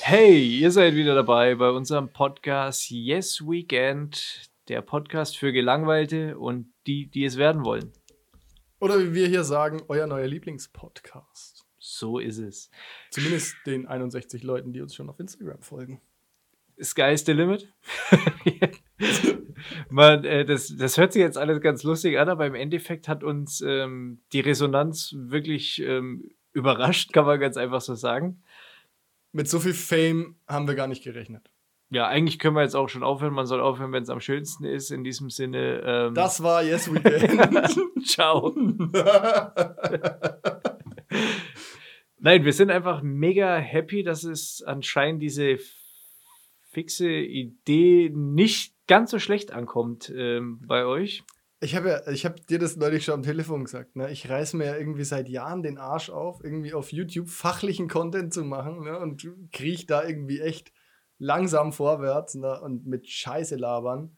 Hey, ihr seid wieder dabei bei unserem Podcast Yes Weekend, der Podcast für Gelangweilte und die, die es werden wollen. Oder wie wir hier sagen, euer neuer Lieblingspodcast. So ist es. Zumindest den 61 Leuten, die uns schon auf Instagram folgen. Sky is the limit. Man, äh, das, das hört sich jetzt alles ganz lustig an, aber im Endeffekt hat uns ähm, die Resonanz wirklich ähm, überrascht, kann man ganz einfach so sagen. Mit so viel Fame haben wir gar nicht gerechnet. Ja, eigentlich können wir jetzt auch schon aufhören. Man soll aufhören, wenn es am schönsten ist. In diesem Sinne. Ähm, Das war Yes Weekend. Ciao. Nein, wir sind einfach mega happy, dass es anscheinend diese fixe Idee nicht ganz so schlecht ankommt ähm, bei euch. Ich habe ja, ich habe dir das neulich schon am Telefon gesagt. Ne? Ich reiß mir ja irgendwie seit Jahren den Arsch auf, irgendwie auf YouTube fachlichen Content zu machen ne? und kriech da irgendwie echt langsam vorwärts ne? und mit Scheiße labern.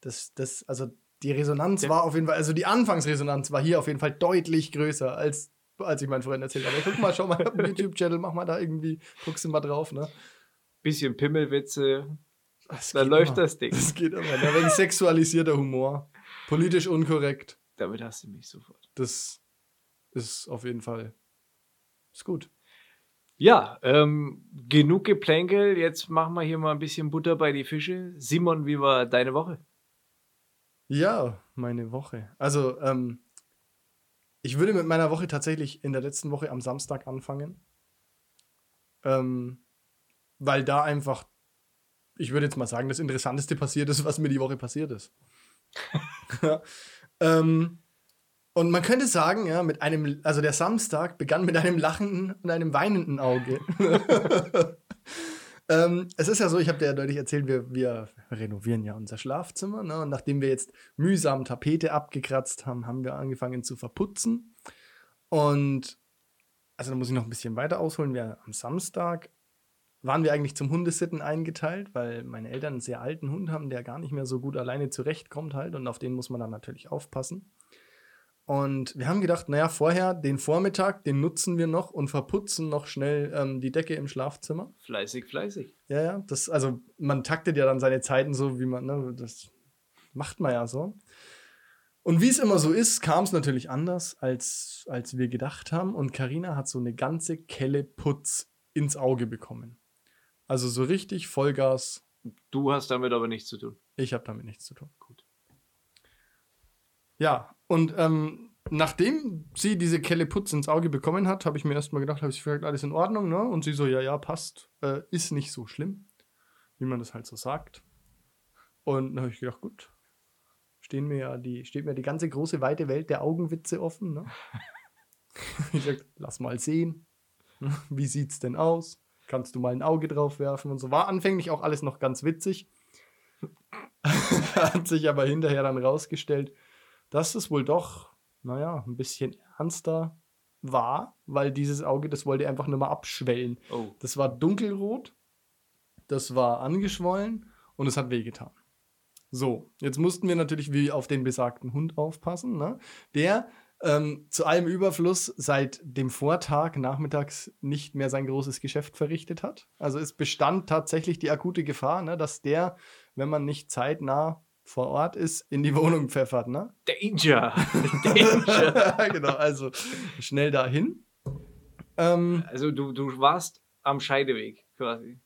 Das, das, also die Resonanz Ja. war auf jeden Fall, also die Anfangsresonanz war hier auf jeden Fall deutlich größer, als, als ich meinen Freunden erzählt habe. Guck mal, schau mal, ich hab einen YouTube-Channel, mach mal da irgendwie, guckst du mal drauf, ne? Bisschen Pimmelwitze, Das dann läuft immer. das Ding. Das geht immer. Da wegen sexualisierter Humor. Politisch unkorrekt. Damit hast du mich sofort. Das ist auf jeden Fall ist gut. Ja, ähm, genug Geplänkel. Jetzt machen wir hier mal ein bisschen Butter bei die Fische. Simon, wie war deine Woche? Ja, meine Woche. Also, ähm, ich würde mit meiner Woche tatsächlich in der letzten Woche am Samstag anfangen. Ähm, weil da einfach, ich würde jetzt mal sagen, das Interessanteste passiert ist, was mir die Woche passiert ist. ähm, und man könnte sagen, ja, mit einem, also der Samstag begann mit einem lachenden und einem weinenden Auge. ähm, es ist ja so, ich habe dir ja deutlich erzählt, wir, wir renovieren ja unser Schlafzimmer. Ne? Und nachdem wir jetzt mühsam Tapete abgekratzt haben, haben wir angefangen zu verputzen. Und also da muss ich noch ein bisschen weiter ausholen. Wir am Samstag waren wir eigentlich zum Hundesitten eingeteilt, weil meine Eltern einen sehr alten Hund haben, der gar nicht mehr so gut alleine zurechtkommt halt und auf den muss man dann natürlich aufpassen. Und wir haben gedacht, naja, vorher den Vormittag, den nutzen wir noch und verputzen noch schnell ähm, die Decke im Schlafzimmer. Fleißig, fleißig. Ja, ja, das, also man taktet ja dann seine Zeiten so, wie man, ne, das macht man ja so. Und wie es immer so ist, kam es natürlich anders, als, als wir gedacht haben. Und Karina hat so eine ganze Kelle Putz ins Auge bekommen. Also so richtig Vollgas. Du hast damit aber nichts zu tun. Ich habe damit nichts zu tun. Gut. Ja, und ähm, nachdem sie diese Kelle Putz ins Auge bekommen hat, habe ich mir erstmal gedacht, habe ich gefragt, alles in Ordnung, ne? Und sie so, ja, ja, passt. Äh, ist nicht so schlimm, wie man das halt so sagt. Und dann habe ich gedacht, gut, stehen mir ja die, steht mir die ganze große, weite Welt der Augenwitze offen, ne? ich sag, lass mal sehen. Wie sieht's denn aus? Kannst du mal ein Auge drauf werfen und so. War anfänglich auch alles noch ganz witzig. Hat sich aber hinterher dann rausgestellt, dass es wohl doch, naja, ein bisschen ernster war, weil dieses Auge, das wollte einfach nur mal abschwellen. Oh. Das war dunkelrot, das war angeschwollen und es hat wehgetan. So, jetzt mussten wir natürlich wie auf den besagten Hund aufpassen, ne? der ähm, zu allem Überfluss seit dem Vortag nachmittags nicht mehr sein großes Geschäft verrichtet hat. Also es bestand tatsächlich die akute Gefahr, ne, dass der, wenn man nicht zeitnah vor Ort ist, in die Wohnung pfeffert. Ne? Danger! Danger! genau, also schnell dahin. Ähm, Also du, du warst am Scheideweg quasi.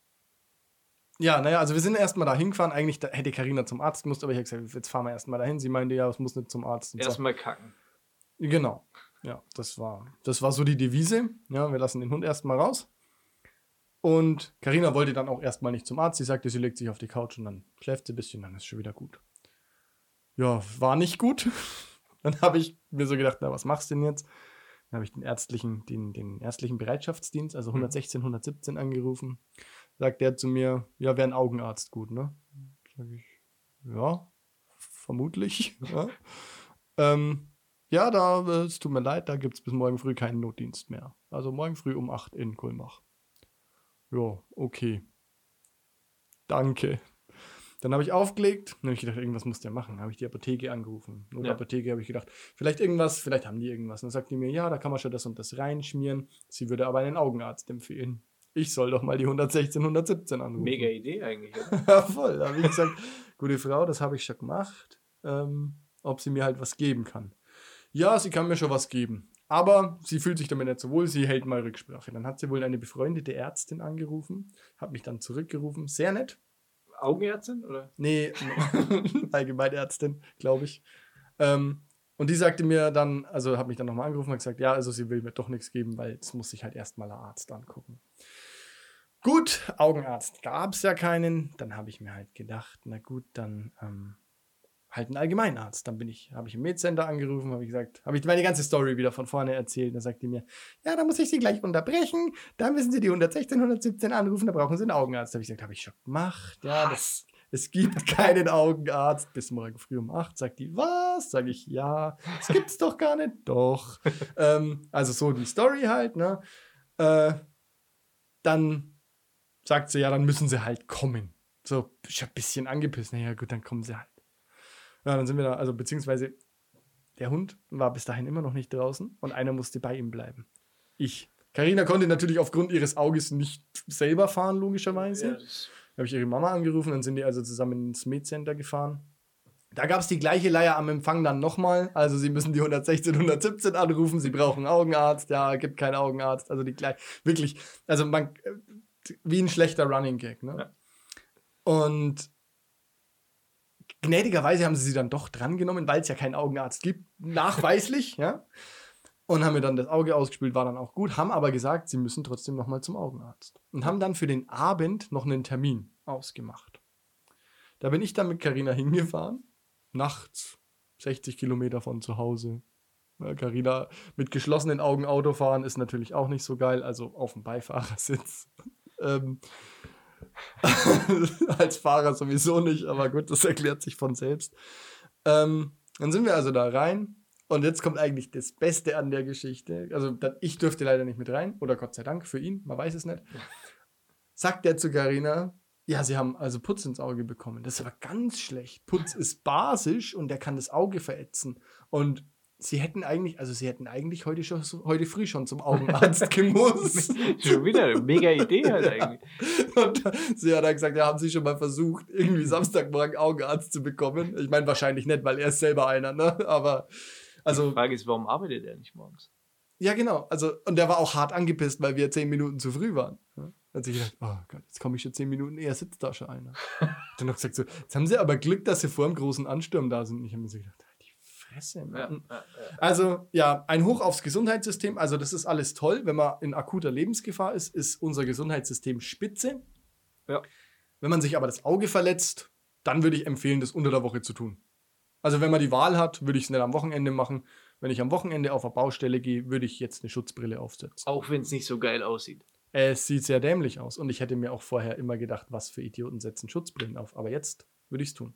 Ja, naja, also wir sind erstmal da hingefahren. Eigentlich da, hätte Karina zum Arzt gemusst, aber ich habe gesagt, jetzt fahren wir erstmal dahin. Sie meinte, ja, es muss nicht zum Arzt. Und so. Erstmal kacken. Genau. Ja, das war, das war so die Devise. Ja, wir lassen den Hund erstmal raus. Und Karina wollte dann auch erstmal nicht zum Arzt. Sie sagte, sie legt sich auf die Couch und dann schläft sie ein bisschen, dann ist schon wieder gut. Ja, war nicht gut. Dann habe ich mir so gedacht, na, was machst du denn jetzt? Dann habe ich den ärztlichen, den, den ärztlichen Bereitschaftsdienst, also 116, 117 angerufen. Sagt der zu mir, ja, wäre ein Augenarzt gut, ne? Sag ich, ja, vermutlich. Ja, ähm, ja da, äh, es tut mir leid, da gibt es bis morgen früh keinen Notdienst mehr. Also morgen früh um 8 in Kulmach. Ja, okay. Danke. Dann habe ich aufgelegt, dann habe ich gedacht, irgendwas muss der machen. Dann habe ich die Apotheke angerufen. Nur Ja. Apotheke habe ich gedacht, vielleicht irgendwas, vielleicht haben die irgendwas. Und dann sagt die mir, ja, da kann man schon das und das reinschmieren. Sie würde aber einen Augenarzt empfehlen. Ich soll doch mal die 116, 117 anrufen. Mega Idee eigentlich. Ja, voll. Da habe ich gesagt, gute Frau, das habe ich schon gemacht. Ähm, ob sie mir halt was geben kann. Ja, sie kann mir schon was geben. Aber sie fühlt sich damit nicht so wohl, sie hält mal Rücksprache. Dann hat sie wohl eine befreundete Ärztin angerufen, hat mich dann zurückgerufen. Sehr nett. Augenärztin? Oder? Nee, Allgemeinärztin, glaube ich. Ähm, und die sagte mir dann, also hat mich dann nochmal angerufen und gesagt, ja, also sie will mir doch nichts geben, weil es muss sich halt erstmal der Arzt angucken. Gut, Augenarzt gab es ja keinen. Dann habe ich mir halt gedacht, na gut, dann ähm, halt einen Allgemeinarzt. Dann bin ich, habe ich im Medcenter angerufen, habe ich gesagt, habe ich meine ganze Story wieder von vorne erzählt. Dann sagt die mir, ja, da muss ich Sie gleich unterbrechen. Da müssen Sie die 116, 117 anrufen, da brauchen Sie einen Augenarzt. Da habe ich gesagt, habe ich schon gemacht. Ja, das, es gibt keinen Augenarzt. Bis morgen früh um 8 sagt die, was? Sage ich, ja. Das gibt's doch gar nicht. Doch. ähm, also so die Story halt, ne? Äh, dann sagt sie, ja, dann müssen sie halt kommen. So, ich hab ein bisschen angepisst. Naja, gut, dann kommen sie halt. Ja, dann sind wir da, also beziehungsweise der Hund war bis dahin immer noch nicht draußen und einer musste bei ihm bleiben. Ich. Karina konnte natürlich aufgrund ihres Auges nicht selber fahren, logischerweise. Ja, habe ich ihre Mama angerufen, dann sind die also zusammen ins Med-Center gefahren. Da gab es die gleiche Leier am Empfang dann nochmal. Also sie müssen die 116, 117 anrufen, sie brauchen einen Augenarzt. Ja, gibt keinen Augenarzt. Also die gleich, wirklich, also man, äh, wie ein schlechter Running Gag. Ne? Ja. Und gnädigerweise haben sie sie dann doch drangenommen, weil es ja keinen Augenarzt gibt, nachweislich, ja. Und haben mir dann das Auge ausgespült, war dann auch gut, haben aber gesagt, sie müssen trotzdem nochmal zum Augenarzt. Und haben dann für den Abend noch einen Termin ausgemacht. Da bin ich dann mit Carina hingefahren, nachts, 60 Kilometer von zu Hause. Carina mit geschlossenen Augen Auto fahren ist natürlich auch nicht so geil, also auf dem Beifahrersitz. ähm, als Fahrer sowieso nicht, aber gut, das erklärt sich von selbst. Ähm, dann sind wir also da rein und jetzt kommt eigentlich das Beste an der Geschichte. Also ich durfte leider nicht mit rein oder Gott sei Dank für ihn, man weiß es nicht. Sagt der zu Carina, ja, sie haben also Putz ins Auge bekommen. Das ist aber ganz schlecht. Putz ist basisch und der kann das Auge verätzen. Und sie hätten eigentlich, also sie hätten eigentlich heute schon heute früh schon zum Augenarzt gemusst. Schon wieder eine mega Idee halt eigentlich. Und sie hat dann gesagt, ja, haben Sie schon mal versucht, irgendwie Samstagmorgen Augenarzt zu bekommen? Ich meine, wahrscheinlich nicht, weil er ist selber einer, ne? Aber, Die also, Frage ist, warum arbeitet er nicht morgens? ja, genau. Also, und der war auch hart angepisst, weil wir zehn Minuten zu früh waren. Ja? Hat sich gedacht, oh Gott, jetzt komme ich schon zehn Minuten eher, sitzt da schon einer. Dann hat gesagt, so, jetzt haben sie aber Glück, dass sie vor dem großen Ansturm da sind. Und ich habe mir so gedacht, die Fresse, Ja, Mann. ja, ja. Also ja, ein Hoch aufs Gesundheitssystem. Also das ist alles toll. Wenn man in akuter Lebensgefahr ist, ist unser Gesundheitssystem spitze. Ja. Wenn man sich aber das Auge verletzt, dann würde ich empfehlen, das unter der Woche zu tun. Also wenn man die Wahl hat, würde ich es nicht am Wochenende machen. Wenn ich am Wochenende auf eine Baustelle gehe, würde ich jetzt eine Schutzbrille aufsetzen. Auch wenn es nicht so geil aussieht. Es sieht sehr dämlich aus. Und ich hätte mir auch vorher immer gedacht, was für Idioten setzen Schutzbrillen auf. Aber jetzt würde ich es tun.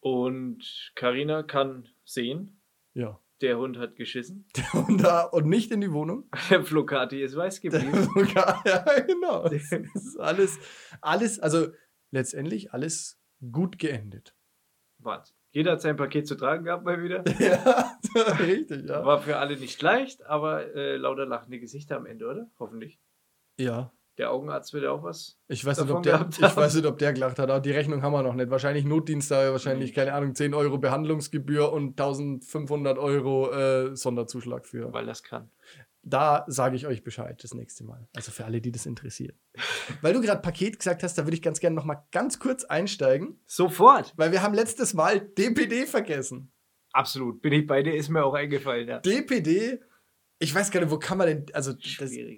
Und Karina kann sehen, Ja. der Hund hat geschissen. Und, da, und nicht in die Wohnung. Der Flocati ist weiß geblieben. ja, genau. Das ist alles, alles, also letztendlich alles gut geendet. Wahnsinn. Jeder hat sein Paket zu tragen gehabt mal wieder. ja, richtig, ja. War für alle nicht leicht, aber äh, lauter lachende Gesichter am Ende, oder? Hoffentlich. Ja. Der Augenarzt wird ja auch was. Ich weiß, nicht, ob der, ich haben. weiß nicht, ob der gelacht hat, aber die Rechnung haben wir noch nicht. Wahrscheinlich Notdienst, da wahrscheinlich, Mhm. keine Ahnung, 10 Euro Behandlungsgebühr und 1500 Euro äh, Sonderzuschlag für. Weil das kann. Da sage ich euch Bescheid das nächste Mal. Also für alle, die das interessiert. Weil du gerade Paket gesagt hast, da würde ich ganz gerne noch mal ganz kurz einsteigen, Sofort. weil wir haben letztes Mal DPD vergessen. Absolut. Bin ich bei dir, ist mir auch eingefallen, ja. DPD, ich weiß gar nicht, wo kann man denn, also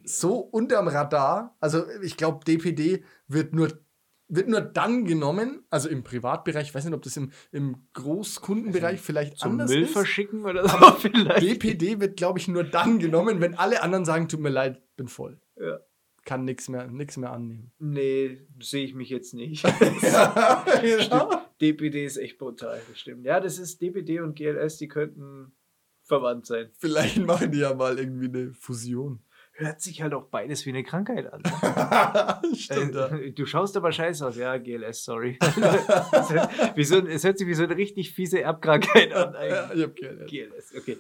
so unterm Radar, also ich glaube, DPD wird nur, wird nur dann genommen, also im Privatbereich, ich weiß nicht, ob das im, im Großkundenbereich vielleicht Zum anders Müll ist. verschicken oder so vielleicht. DPD wird, glaube ich, nur dann genommen, wenn alle anderen sagen, tut mir leid, bin voll. Ja. Kann nichts mehr, nix mehr annehmen. Nee, sehe ich mich jetzt nicht. ja, genau. DPD ist echt brutal, das stimmt. Ja, das ist DPD und GLS, die könnten verwandt sein. Vielleicht machen die ja mal irgendwie eine Fusion. hört sich halt auch beides wie eine Krankheit an. ne? Stimmt, ja. Äh, Du schaust aber scheiße aus. Ja, GLS, sorry. es, hört, wie so, es hört sich wie so eine richtig fiese Erbkrankheit an. Ja, eigentlich. ich hab gehört. GLS, okay.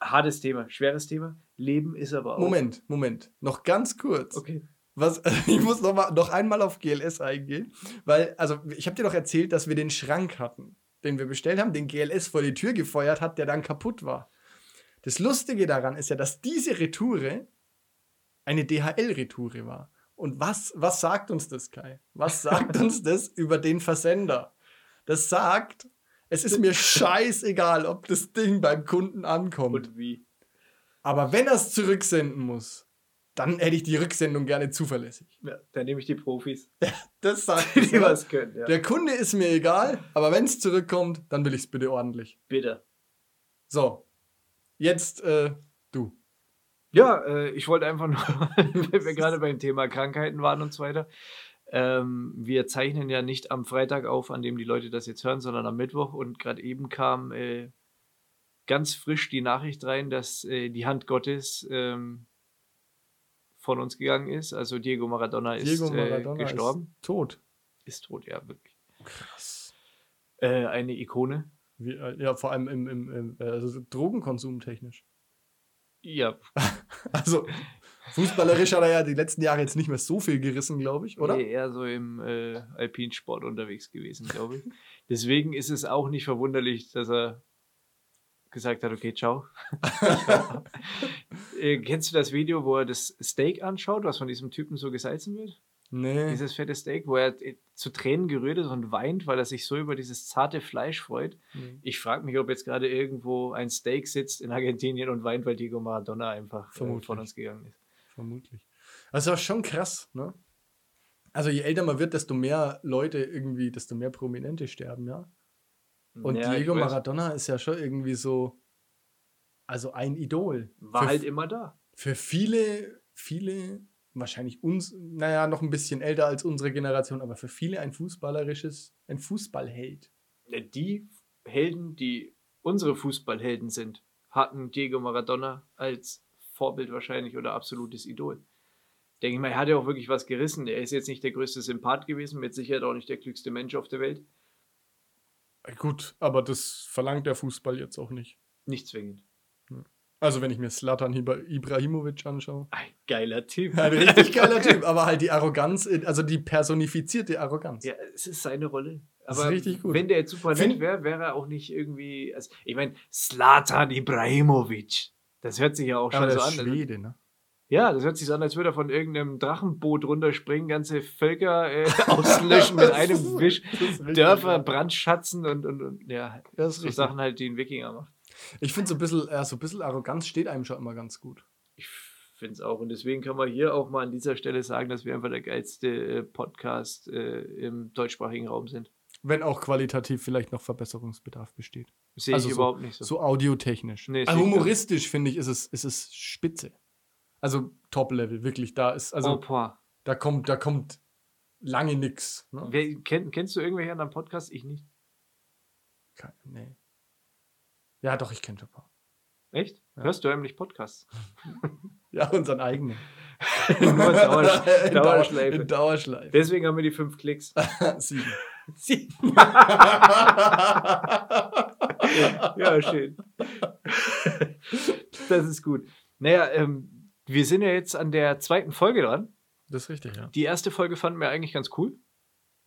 Hartes Thema, schweres Thema. Leben ist aber auch. Moment, Moment. Noch ganz kurz. Okay. Was, ich muss noch, mal, noch einmal auf GLS eingehen, weil, also ich habe dir doch erzählt, dass wir den Schrank hatten, den wir bestellt haben, den GLS vor die Tür gefeuert hat, der dann kaputt war. Das Lustige daran ist ja, dass diese Retoure eine DHL-Retoure war. Und was, was sagt uns das, Kai? Was sagt uns das über den Versender? Das sagt, es ist mir scheißegal, ob das Ding beim Kunden ankommt. Und wie? Aber wenn er es zurücksenden muss, dann hätte ich die Rücksendung gerne zuverlässig. Ja, dann nehme ich die Profis, Das sagt die oder? was können. Ja. Der Kunde ist mir egal, aber wenn es zurückkommt, dann will ich es bitte ordentlich. Bitte. So, jetzt äh, du. Ja, äh, ich wollte einfach nur, weil wir gerade beim Thema Krankheiten waren und so weiter. Ähm, wir zeichnen ja nicht am Freitag auf, an dem die Leute das jetzt hören, sondern am Mittwoch. Und gerade eben kam äh, ganz frisch die Nachricht rein, dass äh, die Hand Gottes ähm, von uns gegangen ist. Also Diego Maradona ist Diego Maradona äh, gestorben. ist tot. Ist, tot, ja, wirklich. Krass. Äh, eine Ikone. Wie, äh, ja, vor allem im, im, im äh, also Drogenkonsum technisch. Ja, Also fußballerisch hat er ja die letzten Jahre jetzt nicht mehr so viel gerissen, glaube ich, oder? Nee, eher so im äh, Alpinsport unterwegs gewesen, glaube ich. Deswegen ist es auch nicht verwunderlich, dass er gesagt hat, okay, ciao. äh, kennst du das Video, wo er das Steak anschaut, was von diesem Typen so gesalzen wird? Nee. Dieses fette Steak, wo er äh, zu Tränen gerührt ist und weint, weil er sich so über dieses zarte Fleisch freut. nee. Ich frage mich, ob jetzt gerade irgendwo ein Steak sitzt in Argentinien und weint, weil Diego Maradona einfach äh, Vermutlich. von uns gegangen ist. Vermutlich. Also schon krass, ne? Also je älter man wird, desto mehr Leute irgendwie, desto mehr Prominente sterben, ja. Und Ja, Diego. Maradona ist ja schon irgendwie so, also ein Idol. war für, halt immer da. für viele, viele, wahrscheinlich uns, naja, noch ein bisschen älter als unsere Generation, aber für viele ein fußballerisches, ein Fußballheld. Die Helden, die unsere Fußballhelden sind, hatten Diego Maradona als Vorbild wahrscheinlich oder absolutes Idol. Denke ich mal, er hat ja auch wirklich was gerissen. Er ist jetzt nicht der größte Sympath gewesen, mit Sicherheit auch nicht der klügste Mensch auf der Welt. Gut, aber das verlangt der Fußball jetzt auch nicht. Nicht zwingend. Also wenn ich mir Slatan Ibrahimovic anschaue. Ein geiler Typ. Ein richtig geiler Typ, aber halt die Arroganz, also die personifizierte Arroganz. Ja, es ist seine Rolle. Das ist Aber richtig gut. wenn der jetzt super nett wäre, wäre er auch nicht irgendwie. Also, ich meine, Slatan Ibrahimovic. Das hört sich ja auch aber schon der so ist an. Schwede, ne? Ja, das hört sich an, als würde er von irgendeinem Drachenboot runterspringen, ganze Völker äh, auslöschen mit einem Wisch, Dörfer brandschatzen und, und, und ja, so. Sachen halt, die ein Wikinger macht. Ich finde so ein bisschen, ja, so ein bisschen Arroganz steht einem schon immer ganz gut. Ich finde es auch. Und deswegen kann man hier auch mal an dieser Stelle sagen, dass wir einfach der geilste äh, Podcast äh, im deutschsprachigen Raum sind. Wenn auch qualitativ vielleicht noch Verbesserungsbedarf besteht. Sehe Also ich so- überhaupt nicht so. So audiotechnisch. Nee, also humoristisch finde ich, ist es, ist es spitze. Also Top-Level, wirklich. Da ist, also oh, da kommt, da kommt lange nix. Ne? Wer, kenn, kennst du irgendwelche anderen Podcasts? Ich nicht. Kein- Nee. Ja, doch, ich kenne schon ein paar. Echt? Ja. Hörst du heimlich Podcasts? Ja, unseren eigenen. Nur In Dauer- Dauerschleife. In Dauerschleife. Deswegen haben wir die fünf Klicks. Sieben. Sie- ja, schön. Das ist gut. Naja, ähm, wir sind ja jetzt an der zweiten Folge dran. Das ist richtig, ja. Die erste Folge fanden wir eigentlich ganz cool.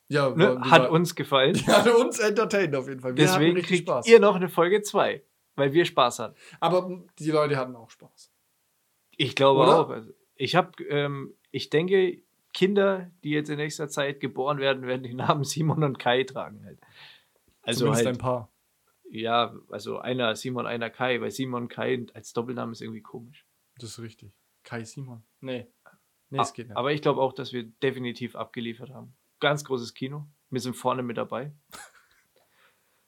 Ja, Ne? war- Hat war- uns gefallen. Die hat uns entertained auf jeden Fall. Wir Deswegen richtig kriegt Spaß. ihr noch eine Folge 2, weil wir Spaß hatten. Aber die Leute hatten auch Spaß. Ich glaube Oder? auch. Also, ich habe, ähm, ich denke, Kinder, die jetzt in nächster Zeit geboren werden, werden die Namen Simon und Kai tragen. Halt. Also Zumindest halt, ein paar. ja, also einer Simon, einer Kai, weil Simon Kai als Doppelname ist irgendwie komisch. Das ist richtig. Kai Simon. Nee. Nee, Ah, es geht nicht. Aber ich glaube auch, dass wir definitiv abgeliefert haben. Ganz großes Kino. Wir sind vorne mit dabei.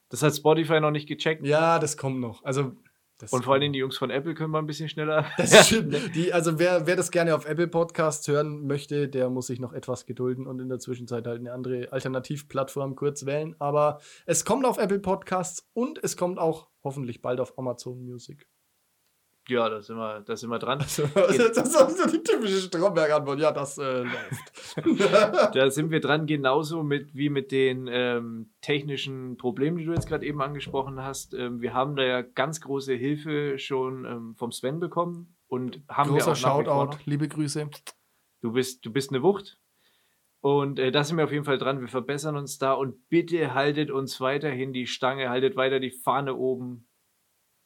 Das hat Spotify noch nicht gecheckt. ja, das kommt noch. Also, das Und vor allem die Jungs von Apple können wir ein bisschen schneller. Das stimmt. Die, also wer, wer das gerne auf Apple Podcasts hören möchte, der muss sich noch etwas gedulden und in der Zwischenzeit halt eine andere Alternativplattform kurz wählen. Aber es kommt auf Apple Podcasts und es kommt auch hoffentlich bald auf Amazon Music. Ja, da sind wir, da sind wir dran. das ist auch so die typische Stromberg-Antwort. Ja, das äh, läuft. Da sind wir dran, genauso mit, wie mit den ähm, technischen Problemen, die du jetzt gerade eben angesprochen hast. Ähm, wir haben da ja ganz große Hilfe schon ähm, vom Sven bekommen und haben wir Großer auch wie vor Shoutout, liebe Grüße. Du bist, du bist eine Wucht. Und äh, da sind wir auf jeden Fall dran. Wir verbessern uns da und bitte haltet uns weiterhin die Stange, haltet weiter die Fahne oben.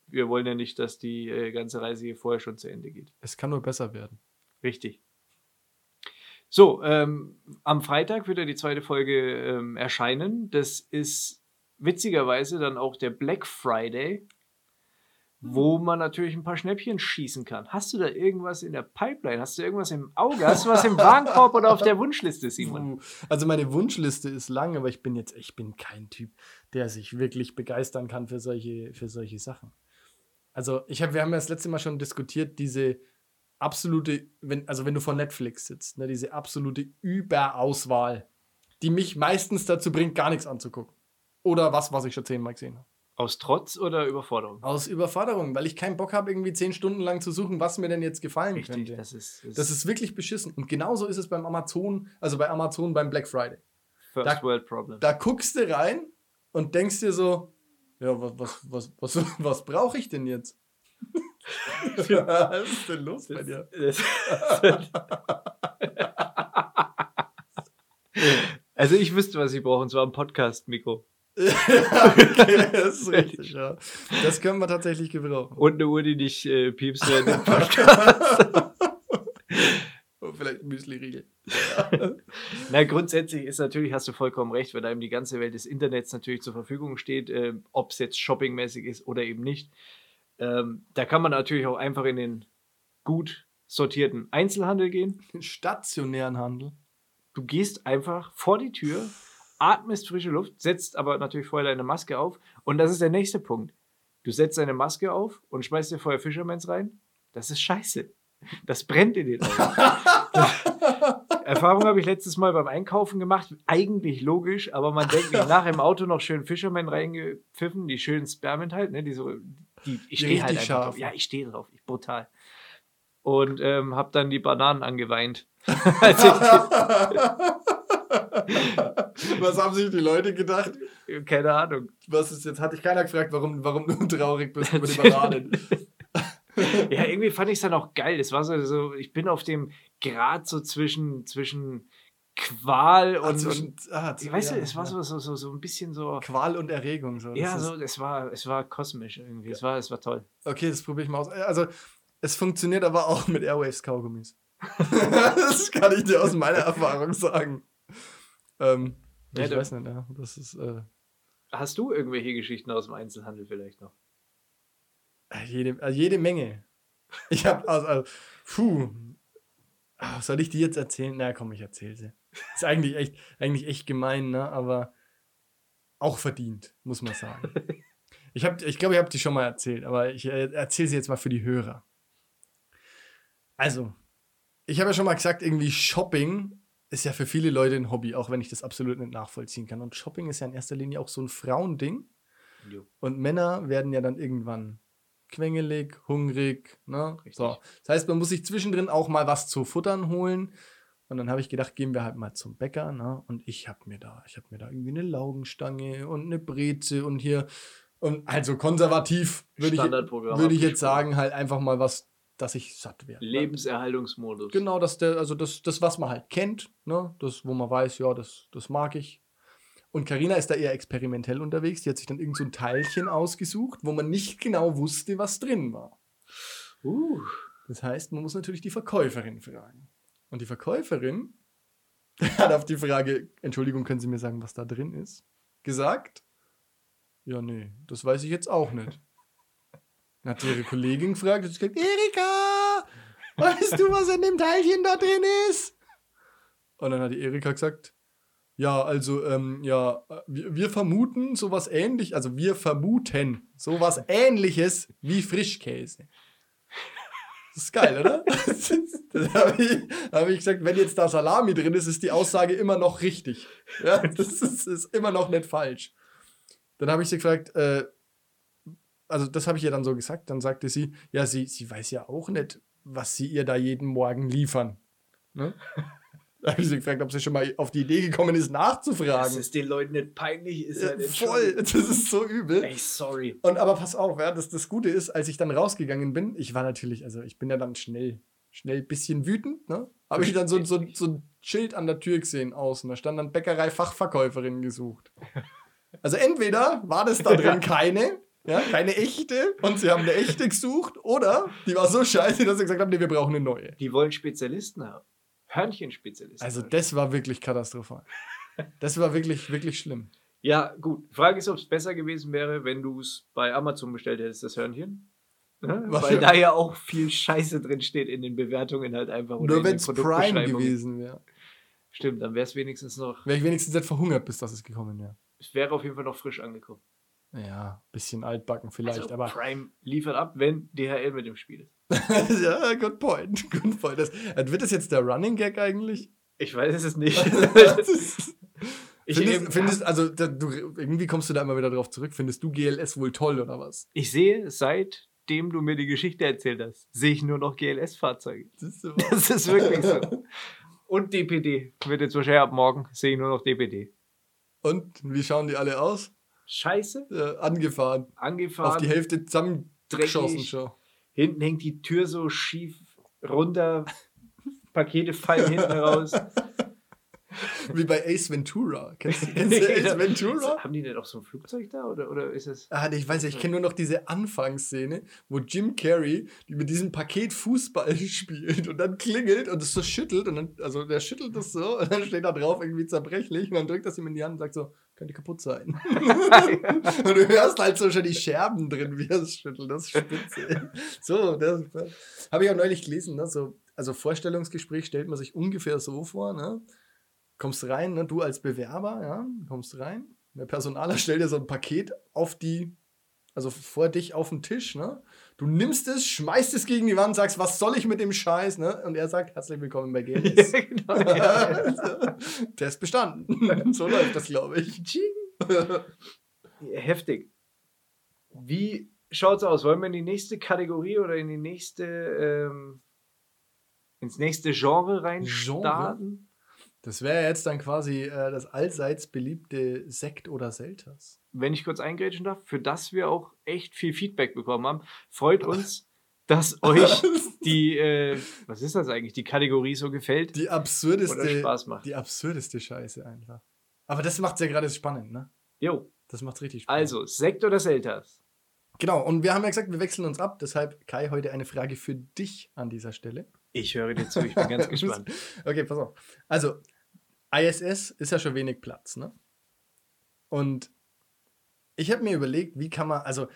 Wir wollen ja nicht, dass die äh, ganze Reise hier vorher schon zu Ende geht. Es kann nur besser werden. Richtig. So, ähm, am Freitag wird ja die zweite Folge ähm, erscheinen. Das ist witzigerweise dann auch der Black Friday, wo man natürlich ein paar Schnäppchen schießen kann. Hast du da irgendwas in der Pipeline? Hast du irgendwas im Auge? Hast du was im Warenkorb oder auf der Wunschliste, Simon? Also meine Wunschliste ist lang, aber ich bin jetzt, ich bin kein Typ, der sich wirklich begeistern kann für solche, für solche Sachen. Also ich habe, wir haben ja das letzte Mal schon diskutiert, diese absolute, wenn, also wenn du vor Netflix sitzt, ne, diese absolute Überauswahl, die mich meistens dazu bringt, gar nichts anzugucken. Oder was, was ich schon zehnmal gesehen habe. Aus Trotz oder Überforderung? Aus Überforderung, weil ich keinen Bock habe, irgendwie zehn Stunden lang zu suchen, was mir denn jetzt gefallen Richtig, könnte. das ist, das Das ist wirklich beschissen. Und genauso ist es beim Amazon, also bei Amazon beim Black Friday. First da- World Problem. Da guckst du rein und denkst dir so, ja, was, was, was, was, was brauche ich denn jetzt? was ist denn los bei dir? Das- also ich wüsste, was ich brauche, und zwar ein Podcast-Mikro. ja, okay, das ist richtig, ja. Das können wir tatsächlich gebrauchen. Und eine Uhr, die nicht äh, piepst während dem Podcast. Vielleicht ein Müsli-Riegel. Na, grundsätzlich ist natürlich, hast du vollkommen recht, weil einem die ganze Welt des Internets natürlich zur Verfügung steht, äh, ob es jetzt shoppingmäßig ist oder eben nicht. Ähm, da kann man natürlich auch einfach in den gut sortierten Einzelhandel gehen. Den stationären Handel. Du gehst einfach vor die Tür, atmest frische Luft, setzt aber natürlich vorher deine Maske auf. Und das ist der nächste Punkt. Du setzt deine Maske auf und schmeißt dir vorher Fishermans rein. Das ist scheiße. Das brennt in den Augen. Erfahrung habe ich letztes Mal beim Einkaufen gemacht. Eigentlich logisch, aber man denkt nicht nach im Auto noch schön Fisherman reingepfiffen, die schönen Spearmint halt, ne? Die so, die, ich stehe halt einfach drauf. Ja, ich stehe drauf. Ich, brutal. Und ähm, habe dann die Bananen angeweint. Ich Was haben sich die Leute gedacht? keine Ahnung. Was ist jetzt? Hat dich keiner gefragt, warum, warum du traurig bist über die Bananen? Ja, irgendwie fand ich es dann auch geil. Das war so, so ich bin auf dem Grad so zwischen, zwischen Qual und, Ah, zwischen- ah, ich weiß ja, nicht, es war ja. so, so, so, so ein bisschen so. Qual und Erregung. So. Ja, so, es war, es war kosmisch irgendwie. Es war, es war toll. Okay, das probiere ich mal aus. Also, es funktioniert aber auch mit Airwaves Kaugummis. das kann ich dir aus meiner Erfahrung sagen. Ähm, Ja, ich du- weiß nicht, ja. Das ist äh, Hast du irgendwelche Geschichten aus dem Einzelhandel vielleicht noch? Jede, äh, jede Menge. Ich habe, also, also, puh. Ah, Soll ich die jetzt erzählen? Na komm, ich erzähle sie. Ist eigentlich echt, eigentlich echt gemein, ne? aber auch verdient, muss man sagen. Ich glaube, ich, glaub, ich habe die schon mal erzählt, aber ich äh, erzähle sie jetzt mal für die Hörer. Also, ich habe ja schon mal gesagt, irgendwie Shopping ist ja für viele Leute ein Hobby, auch wenn ich das absolut nicht nachvollziehen kann. Und Shopping ist ja in erster Linie auch so ein Frauending. Und Männer werden ja dann irgendwann quengelig, hungrig. Ne? Richtig. So. Das heißt, man muss sich zwischendrin auch mal was zu futtern holen. Und dann habe ich gedacht, gehen wir halt mal zum Bäcker. Ne? Und ich habe mir da, ich habe mir da irgendwie eine Laugenstange und eine Breze und hier und also konservativ würde ich, würde ich jetzt sagen, halt einfach mal was, dass ich satt werde. Lebenserhaltungsmodus. Genau, dass der, also das, das, was man halt kennt, ne? das, wo man weiß, ja, das, das mag ich. Und Karina ist da eher experimentell unterwegs. Die hat sich dann irgend so ein Teilchen ausgesucht, wo man nicht genau wusste, was drin war. Uh, Das heißt, man muss natürlich die Verkäuferin fragen. Und die Verkäuferin hat auf die Frage, Entschuldigung, können Sie mir sagen, was da drin ist, gesagt, ja, nee, das weiß ich jetzt auch nicht. Dann hat sie ihre Kollegin gefragt und sie gesagt, Erika, weißt du, was in dem Teilchen da drin ist? Und dann hat die Erika gesagt, ja, also, ähm, ja, wir, wir vermuten sowas ähnlich, also wir vermuten sowas ähnliches wie Frischkäse. Das ist geil, oder? Das habe ich, hab ich gesagt, wenn jetzt da Salami drin ist, ist die Aussage immer noch richtig. Ja, das ist, ist immer noch nicht falsch. Dann habe ich sie gefragt, äh, also das habe ich ihr dann so gesagt, dann sagte sie, ja, sie, sie weiß ja auch nicht, was sie ihr da jeden Morgen liefern. Ne? Da habe ich sie gefragt, ob sie schon mal auf die Idee gekommen ist, nachzufragen. es den Leuten nicht peinlich ist. Halt voll, das ist so übel. Ey, sorry. Und aber pass auf, ja, das, das Gute ist, als ich dann rausgegangen bin, ich war natürlich, also ich bin ja dann schnell, schnell ein bisschen wütend, ne? Habe ich dann so, so, so ein Schild an der Tür gesehen außen. Da stand dann Bäckerei-Fachverkäuferin gesucht. Also entweder war das da drin keine, ja, keine echte und sie haben eine echte gesucht, oder die war so scheiße, dass sie gesagt haben, nee, wir brauchen eine neue. Die wollen Spezialisten haben. Hörnchenspezialisten. Also das war wirklich katastrophal. Das war wirklich, wirklich schlimm. ja, gut. Frage ist, ob es besser gewesen wäre, wenn du es bei Amazon bestellt hättest, das Hörnchen. Ne? Weil da ja auch viel Scheiße drin steht in den Bewertungen halt einfach. oder Nur wenn es Prime gewesen wäre. Stimmt, dann wäre es wenigstens noch. Wäre ich wenigstens nicht verhungert, bis das ist gekommen wäre. Es wäre auf jeden Fall noch frisch angekommen. Ja, bisschen altbacken vielleicht, also, aber. Prime liefert ab, wenn DHL mit dem Spiel ist. ja, good point. Good point. Das, äh, wird das jetzt der Running Gag eigentlich? Ich weiß es nicht. Ich, findest, findest, also da, du, irgendwie kommst du da immer wieder drauf zurück. Findest du GLS wohl toll oder was? ich sehe, seitdem du mir die Geschichte erzählt hast, sehe ich nur noch GLS-Fahrzeuge. Das. Das ist wirklich so. Und DPD. Wird jetzt wahrscheinlich ab morgen, sehe ich nur noch DPD. Und wie schauen die alle aus? Scheiße, Äh, angefahren. angefahren. Auf die Hälfte zusammengeschossen dreckig. schon. Hinten hängt die Tür so schief runter. Pakete fallen hinten raus. Wie bei Ace Ventura. Kennst, du- kennst du Ace Ventura? Haben die nicht auch so ein Flugzeug da? Oder, oder ist es. Ah, ich weiß ja, ich kenne nur noch diese Anfangsszene, wo Jim Carrey mit diesem Paket Fußball spielt und dann klingelt und es so schüttelt und dann, also der schüttelt das so und dann steht da drauf irgendwie zerbrechlich und dann drückt das ihm in die Hand und sagt so, könnte kaputt sein. und du hörst halt so schon die Scherben drin, wie er es schüttelt. Das ist spitze. so, das habe ich auch neulich gelesen, ne? So, also Vorstellungsgespräch stellt man sich ungefähr so vor, ne? Kommst rein, ne? du als Bewerber, ja, kommst rein. Der Personaler stellt dir so ein Paket auf die, also vor dich auf den Tisch, ne? Du nimmst es, schmeißt es gegen die Wand, sagst, was soll ich mit dem Scheiß, ne? Und er sagt, herzlich willkommen bei GLS. ja, genau, ja. Test bestanden. so läuft das, glaube ich. Heftig. Wie schaut's aus? Wollen wir in die nächste Kategorie oder in die nächste, ähm, ins nächste Genre reinstarten? Das wäre jetzt dann quasi äh, das allseits beliebte Sekt oder Selters. Wenn ich kurz eingrätschen darf, für das wir auch echt viel Feedback bekommen haben, freut uns, dass euch die, äh, was ist das eigentlich, die Kategorie so gefällt Die absurdeste, Spaß macht. die absurdeste Scheiße einfach. Aber das macht ja gerade spannend, ne? Jo, Das macht richtig Spaß. also, Sekt oder Selters? Genau, und wir haben ja gesagt, wir wechseln uns ab. Deshalb, Kai, heute eine Frage für dich an dieser Stelle. Ich höre dir zu, ich bin ganz gespannt. Okay, pass auf. Also, ISS ist ja schon wenig Platz, ne? Und ich habe mir überlegt, wie kann man, also,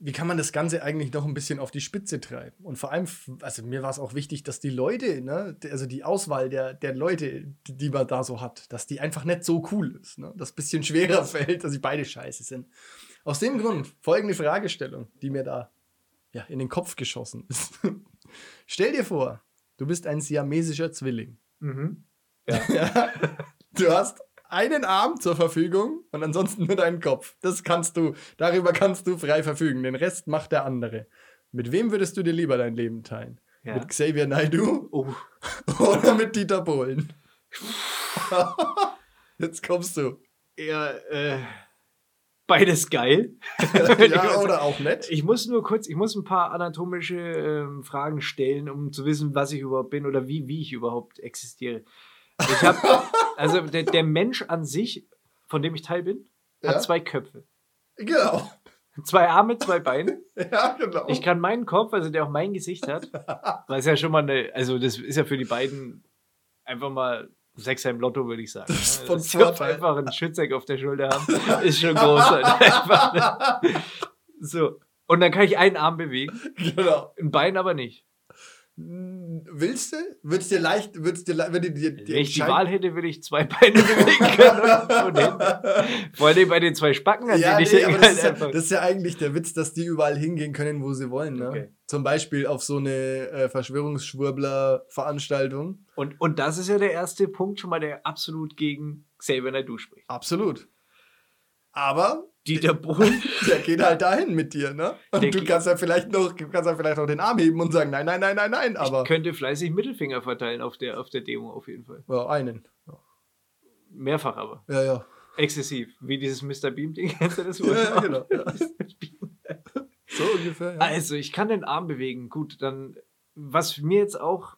wie kann man das Ganze eigentlich noch ein bisschen auf die Spitze treiben? Und vor allem, also mir war es auch wichtig, dass die Leute, ne, also die Auswahl der, der Leute, die die man da so hat, dass die einfach nicht so cool ist, ne? Dass ein bisschen schwerer fällt, dass sie beide scheiße sind. Aus dem Grund folgende Fragestellung, die mir da ja, in den Kopf geschossen ist. Stell dir vor, du bist ein siamesischer Zwilling. Mhm. Ja. Du hast einen Arm zur Verfügung und ansonsten nur deinen Kopf. Das kannst du, darüber kannst du frei verfügen. Den Rest macht der andere. Mit wem würdest du dir lieber dein Leben teilen? Ja. Mit Xavier Naidoo Oh, oder mit Dieter Bohlen? Jetzt kommst du. eher, äh, beides geil. ja, oder auch nicht. Ich muss nur kurz, ich muss ein paar anatomische ähm, Fragen stellen, um zu wissen, was ich überhaupt bin oder wie, wie ich überhaupt existiere. Ich habe, also der, der Mensch an sich, von dem ich Teil bin, Ja. hat zwei Köpfe. Genau. Zwei Arme, zwei Beine. Ja, genau. Ich kann meinen Kopf, also der auch mein Gesicht hat, weil es ja schon mal eine, also das ist ja für die beiden einfach mal Sechser im Lotto, würde ich sagen. Das ist Ja, von dass Vorteil. einfach einen Schützeck auf der Schulter haben, ist schon. Einfach, so. Und dann kann ich einen Arm bewegen, genau. ein Bein aber nicht. Willst du? Würdest dir leicht, würdest dir, wenn du dir, dir Wenn ich die Wahl hätte, würde ich zwei Beine bewegen können. Vor allem bei den zwei Spacken, Ja, nee, das ist, ja, das ist ja eigentlich der Witz, dass die überall hingehen können, wo sie wollen. Ne? Okay. Zum Beispiel auf so eine äh, Verschwörungsschwurbler-Veranstaltung. Und, und das ist ja der erste Punkt schon mal, der absolut gegen Xavier Naidoo spricht. Absolut. Aber Dieter Bohlen. der geht halt dahin mit dir, ne? Und Der du kannst ja vielleicht noch, kannst ja vielleicht noch den Arm heben und sagen, nein, nein, nein, nein, nein, aber. Ich könnte fleißig Mittelfinger verteilen auf der, auf der Demo auf jeden Fall. Ja, einen. Ja, Mehrfach aber. ja. ja. Exzessiv. Wie dieses Mr. Beam-Ding. Kennst du das? Ja, ja, genau, ja. So ungefähr, ja. Also, ich kann den Arm bewegen. Gut, dann, was mir jetzt auch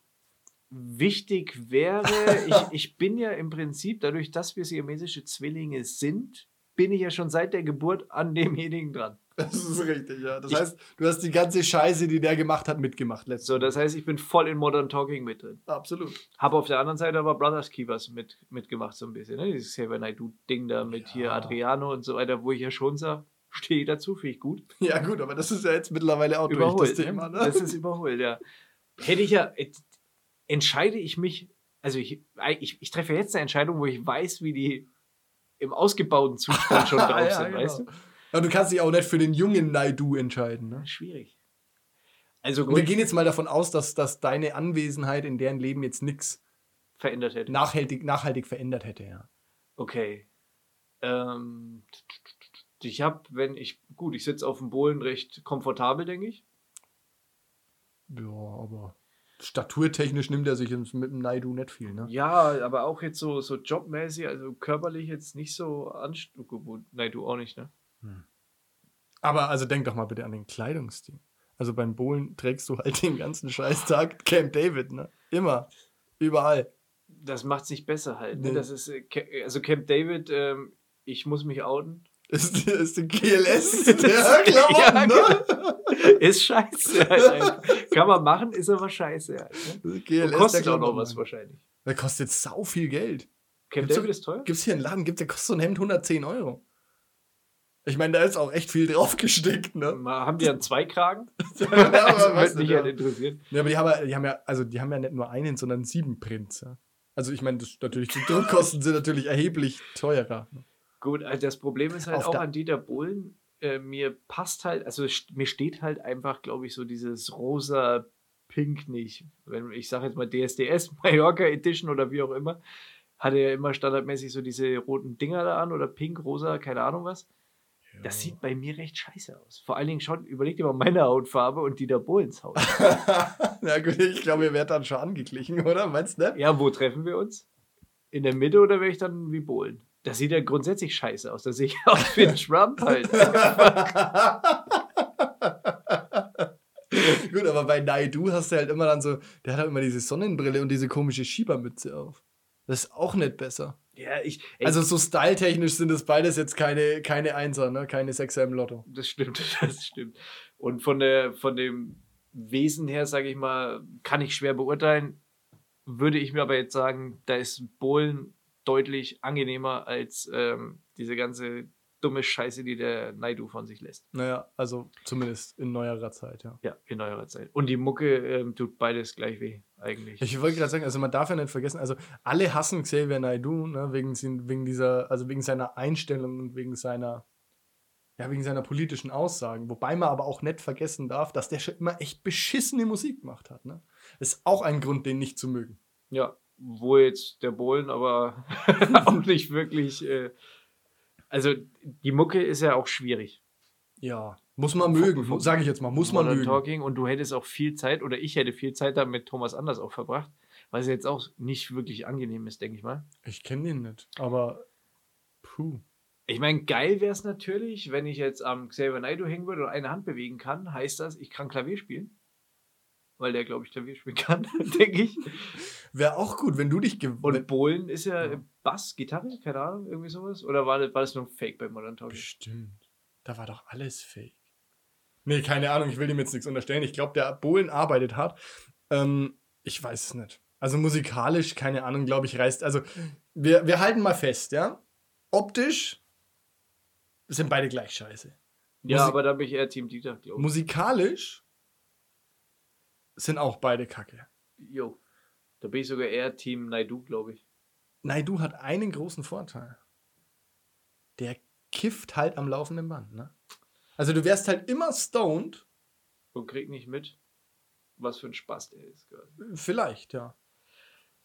wichtig wäre, ich, ich bin ja im Prinzip, dadurch, dass wir siamesische Zwillinge sind, bin ich ja schon seit der Geburt an demjenigen dran. Das ist richtig, ja. Das Ich- heißt, du hast die ganze Scheiße, die der gemacht hat, mitgemacht letztes So, das heißt, ich bin voll in Modern Talking mit drin. Absolut. Habe auf der anderen Seite aber Brothers Keepers mit, mitgemacht, so ein bisschen. Ne? Dieses Xavier Naidoo-Ding da mit Ja. hier Adriano und so weiter, wo ich ja schon sage, stehe ich dazu, finde ich gut. Ja, gut, aber das ist ja jetzt mittlerweile auch durch überholt. das Thema, ne? Das ist überholt, ja. Hätte ich ja, entscheide ich mich, also ich, ich, ich treffe jetzt eine Entscheidung, wo ich weiß, wie die im ausgebauten Zustand schon drauf Ja, sind, genau. weißt du? Aber du kannst dich auch nicht für den jungen Naidu entscheiden, ne? Schwierig. Also Und wir gut, gehen jetzt mal davon aus, dass, dass deine Anwesenheit in deren Leben jetzt nichts verändert hätte. nachhaltig, nachhaltig verändert hätte, ja. Okay. Ähm, ich habe, wenn ich, gut, ich sitze auf dem Bohlen recht komfortabel, denke ich. Ja, aber staturtechnisch nimmt er sich jetzt mit dem Naidu nicht viel, ne? Ja, aber auch jetzt so, so jobmäßig, also körperlich jetzt nicht so anstrengend. Nein, du auch nicht, ne? Aber also denk doch mal bitte an den Kleidungsstil. Also beim Bowlen trägst du halt den ganzen Scheißtag Camp David, ne? Immer. Überall. Das macht es nicht besser halt. Ne? Nee. Das ist, äh, also Camp David, ähm, ich muss mich outen. Ist, ist die GLS Das- der Klamotten, ja, ne? Ist scheiße. Kann man machen, ist aber scheiße. Ne? GLS Und kostet auch noch was wahrscheinlich. Der kostet sau viel Geld. Camp Gibt's David ist teuer? Gibt's hier einen Laden, gibt der kostet so ein Hemd 110 Euro. Ich meine, da ist auch echt viel draufgesteckt, ne? Mal, haben die dann zwei Kragen? aber also, mich ja. halt interessiert. Ja, aber die haben, ja, die haben ja, also die haben ja nicht nur einen, sondern sieben Prints. Ja. Also ich meine, das natürlich, die Druckkosten sind natürlich erheblich teurer. Gut, also das Problem ist halt auch an Dieter Bohlen, äh, mir passt halt, also mir steht halt einfach, glaube ich, so dieses rosa Pink nicht. Wenn ich sage jetzt mal DSDS, Mallorca Edition oder wie auch immer, hat er ja immer standardmäßig so diese roten Dinger da an oder pink, rosa, keine Ahnung was. Das sieht bei mir recht scheiße aus. Vor allen Dingen schon, überleg dir mal meine Hautfarbe und Dieter Bohlens Haut. Na gut, ich glaube, ihr werdet dann schon angeglichen, oder? Meinst du nicht? ja, wo treffen wir uns? In der Mitte oder wäre ich dann wie Bohlen? Das sieht ja grundsätzlich scheiße aus. Da sehe ich aus wie ein Trump halt. Gut, aber bei Naidu hast du halt immer dann so, der hat halt immer diese Sonnenbrille und diese komische Schiebermütze auf. Das ist auch nicht besser. Ja, ich. Ey, Also so styletechnisch sind das beides jetzt keine, keine Einser, ne? Keine Sechser im Lotto. Das stimmt, das stimmt. Und von, der, von dem Wesen her, sage ich mal, kann ich schwer beurteilen. Würde ich mir aber jetzt sagen, da ist Bohlen deutlich angenehmer als ähm, diese ganze dumme Scheiße, die der Naidu von sich lässt. Naja, also zumindest in neuerer Zeit, ja. Ja, in neuerer Zeit. Und die Mucke ähm, tut beides gleich weh, eigentlich. Ich wollte gerade sagen, also man darf ja nicht vergessen, also alle hassen Xavier Naidoo, ne, wegen, wegen dieser, also wegen seiner Einstellung und wegen seiner, ja, wegen seiner politischen Aussagen. Wobei man aber auch nicht vergessen darf, dass der schon immer echt beschissene Musik gemacht hat, ne. Das ist auch ein Grund, den nicht zu mögen. Ja, wo jetzt der Bohlen aber auch nicht wirklich. Äh, also, die Mucke ist ja auch schwierig. Ja. Muss man mögen, sage ich jetzt mal, muss man Modern mögen. Talking und du hättest auch viel Zeit oder ich hätte viel Zeit damit Thomas Anders auch verbracht, weil es jetzt auch nicht wirklich angenehm ist, denke ich mal. Ich kenne den nicht, aber puh. Ich meine, geil wäre es natürlich, wenn ich jetzt am Xavier Naidoo hängen würde und eine Hand bewegen kann, heißt das, ich kann Klavier spielen. Weil der, glaube ich, Klavier spielen kann, denke ich. Wäre auch gut, wenn du dich Und gewohnt. Bohlen ist ja, Ja. Bass, Gitarre, keine Ahnung, irgendwie sowas. Oder war das, war das nur ein Fake bei Modern Talking? Bestimmt. Da war doch alles fake. Nee, keine Ahnung, ich will dem jetzt nichts unterstellen. Ich glaube, der Bohlen arbeitet hart. Ähm, ich weiß es nicht. Also musikalisch, keine Ahnung, glaube ich, reißt. Also, wir, wir halten mal fest, ja? Optisch sind beide gleich scheiße. Ja, Musik- aber da bin ich eher Team Dieter, glaube ich. Musikalisch sind auch beide kacke. Jo. Da bin ich sogar eher Team Naidu, glaube ich. Naidu hat einen großen Vorteil. Der kifft halt am laufenden Band, ne? Also du wärst halt immer stoned. Und krieg nicht mit, was für ein Spaß der ist. Vielleicht, ja.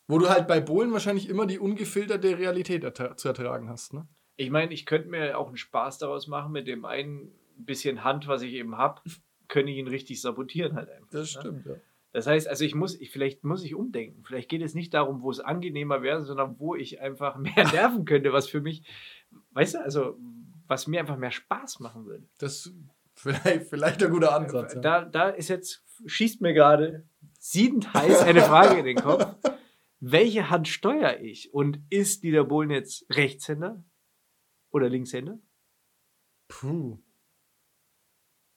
Wo du halt bei Bohlen wahrscheinlich immer die ungefilterte Realität ertra zu ertragen hast, ne? Ich meine, ich könnte mir auch einen Spaß daraus machen, mit dem einen bisschen Hand, was ich eben habe, könnte ich ihn richtig sabotieren halt einfach. Das ne? stimmt, ja. Das heißt, also ich muss, ich, vielleicht muss ich umdenken. Vielleicht geht es nicht darum, wo es angenehmer wäre, sondern wo ich einfach mehr nerven könnte, was für mich, weißt du, also was mir einfach mehr Spaß machen würde. Das ist vielleicht, vielleicht ein guter Ansatz. Ja. Da, da ist jetzt, schießt mir gerade siedend heiß eine Frage in den Kopf. Welche Hand steuere ich? Und ist Dieter Bohlen jetzt Rechtshänder oder Linkshänder? Puh.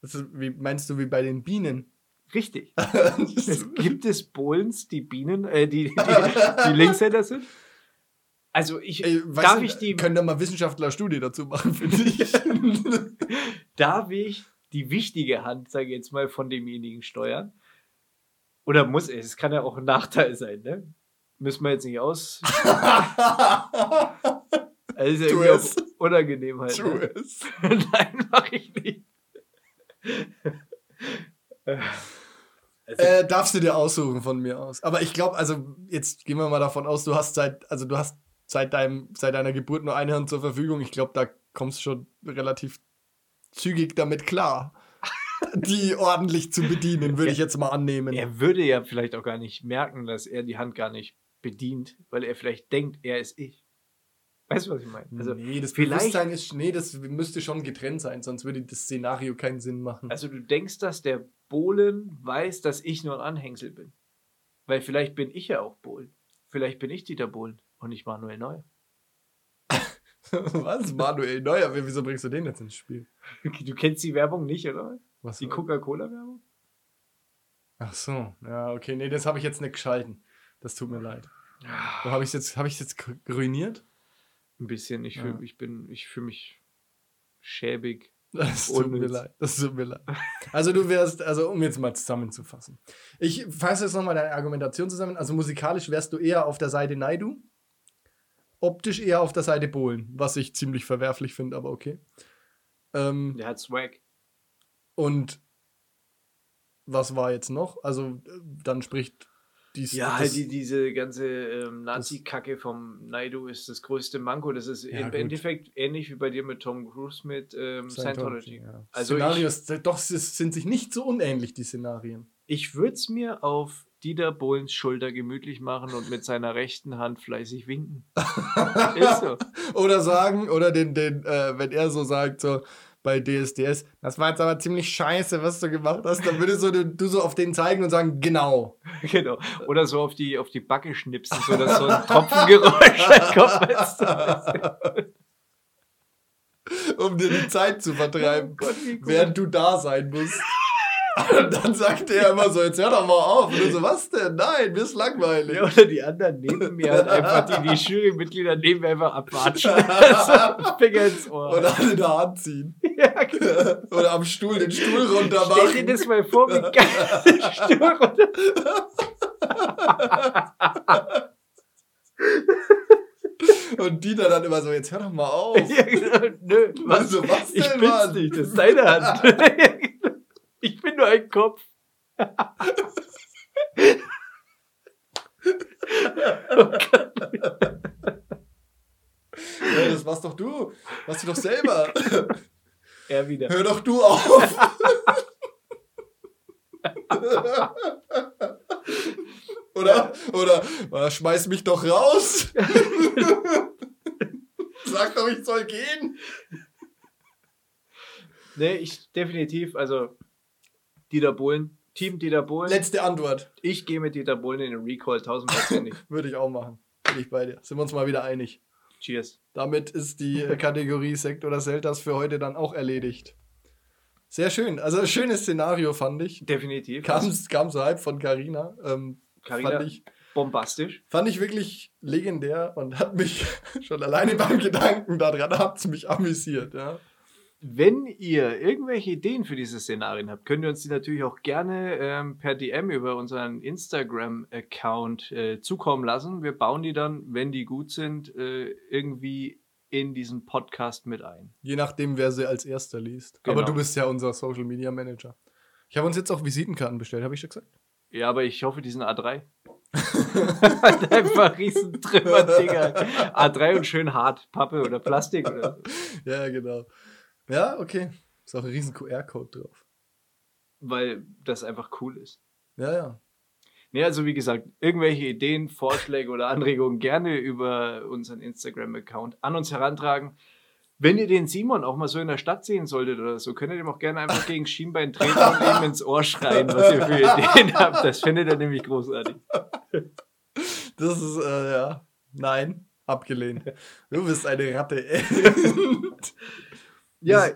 Ist, wie, meinst du wie bei den Bienen? Richtig. Es gibt es Bohlens, die Bienen, äh, die, die, die Linkshänder sind? Also ich, Ey, darf du, ich die, Können da mal Wissenschaftler Studie dazu machen, finde ich. darf ich die wichtige Hand, sage ich jetzt mal, von demjenigen steuern? Oder muss es? Es kann ja auch ein Nachteil sein, ne? Müssen wir jetzt nicht aus. Also ist ja Tu irgendwie es. unangenehm halt. Ne? es. Nein, mache ich nicht. Also, Äh, darfst du dir aussuchen von mir aus. Aber ich glaube, also jetzt gehen wir mal davon aus, du hast seit, also du hast seit deinem, seit deiner Geburt nur eine Hand zur Verfügung. Ich glaube, da kommst du schon relativ zügig damit klar, die ordentlich zu bedienen, würde ich jetzt mal annehmen. er würde ja vielleicht auch gar nicht merken, dass er die Hand gar nicht bedient, weil er vielleicht denkt, er ist ich. Weißt du, was ich meine? Also, nee, das vielleicht- Bewusstsein ist, nee, das müsste schon getrennt sein, sonst würde das Szenario keinen Sinn machen. also du denkst, dass der Bohlen weiß, dass ich nur ein Anhängsel bin. Weil vielleicht bin ich ja auch Bohlen. Vielleicht bin ich Dieter Bohlen und nicht Manuel Neuer. Was? Manuel Neuer, wieso bringst du den jetzt ins Spiel? Du kennst die Werbung nicht, oder? Was Die Coca-Cola-Werbung? Ach so, ja, okay, nee, das habe ich jetzt nicht geschalten. Das tut mir leid. Wo habe ich jetzt, habe ich jetzt ruiniert? Ein bisschen. Ich fühle Ja. ich bin, ich fühle mich schäbig. Das tut mir Unnütz. leid. Das tut mir leid. Also du wärst, also um jetzt mal zusammenzufassen. Ich fasse jetzt nochmal deine Argumentation zusammen. Also musikalisch wärst du eher auf der Seite Naidu, optisch eher auf der Seite Bohlen, was ich ziemlich verwerflich finde, aber okay. Ähm, Der hat Swag. Und was war jetzt noch? Also äh, dann spricht dies, Ja, halt die, diese ganze ähm, Nazi-Kacke vom Naidu ist das größte Manko. Das ist Ja, im gut. Endeffekt ähnlich wie bei dir mit Tom Cruise mit ähm, Scientology. ja. Also Szenarios, doch, es sind sich nicht so unähnlich, die Szenarien. Ich würde es mir auf Dieter Bohlens Schulter gemütlich machen und mit seiner rechten Hand fleißig winken. Ist so. Oder sagen, oder den, den äh, wenn er so sagt, so bei DSDS, das war jetzt aber ziemlich scheiße, was du gemacht hast, dann würdest du, du so auf den zeigen und sagen, genau. genau. Oder so auf die, auf die Backe schnipsen, so dass so ein Tropfengeräusch kommt. Weißt um dir die Zeit zu vertreiben, Oh Gott, während du da sein musst. Und dann sagt er immer so, jetzt hör doch mal auf. Und du so, was denn? Nein, mir ist langweilig. Ja, oder die anderen neben mir halt einfach, die, die Jurymitglieder neben mir einfach abwatschen. so, Finger ins Ohr. Oder alle da anziehen. ja, genau. Oder am Stuhl den Stuhl runter Stell dir machen. das mal vor, wie geil der Stuhl runter. Und Dieter dann immer so, jetzt hör doch mal auf. Ja, genau. Nö, was? Also, was ich denn, bin's Mann? nicht, das ist deine Hand. Ein Kopf. Ja, das warst doch du. Warst du doch selber. Er wieder. Hör doch du auf. oder, oder, oder schmeiß mich doch raus. Sag doch, ich soll gehen. Nee, ich definitiv, also Dieter Bohlen, Team Dieter Bohlen. Letzte Antwort. ich gehe mit Dieter Bohlen in den Recall tausendprozentig. Würde ich auch machen. Bin ich bei dir. Sind wir uns mal wieder einig. Cheers. Damit ist die Kategorie Sekt oder Selters für heute dann auch erledigt. Sehr schön. Also schönes Szenario fand ich. Definitiv. Kam, kam so halb von Carina. Ähm, Carina, fand ich, bombastisch. fand ich wirklich legendär und hat mich schon alleine beim Gedanken daran hat's mich amüsiert. Ja. Wenn ihr irgendwelche Ideen für diese Szenarien habt, könnt ihr uns die natürlich auch gerne ähm, per DM über unseren Instagram-Account äh, zukommen lassen. Wir bauen die dann, wenn die gut sind, äh, irgendwie in diesen Podcast mit ein. Je nachdem, wer sie als erster liest. Genau. Aber du bist ja unser Social Media Manager. Ich habe uns jetzt auch Visitenkarten bestellt, habe ich schon gesagt? Ja, aber ich hoffe, die sind A3. Hat einfach riesen Trümmer, Digga. A3 und schön hart. Pappe oder Plastik oder. Ja, genau. Ja, okay. Ist auch ein riesen QR-Code drauf. Weil das einfach cool ist. Ja, ja. Nee, also wie gesagt, irgendwelche Ideen, Vorschläge oder Anregungen gerne über unseren Instagram-Account an uns herantragen. Wenn ihr den Simon auch mal so in der Stadt sehen solltet oder so, könnt ihr dem auch gerne einfach gegen Schienbein treten und ihm ins Ohr schreien, was ihr für Ideen habt. Das findet er nämlich großartig. Das ist, äh, ja. Nein, abgelehnt. Du bist eine Ratte. Ja,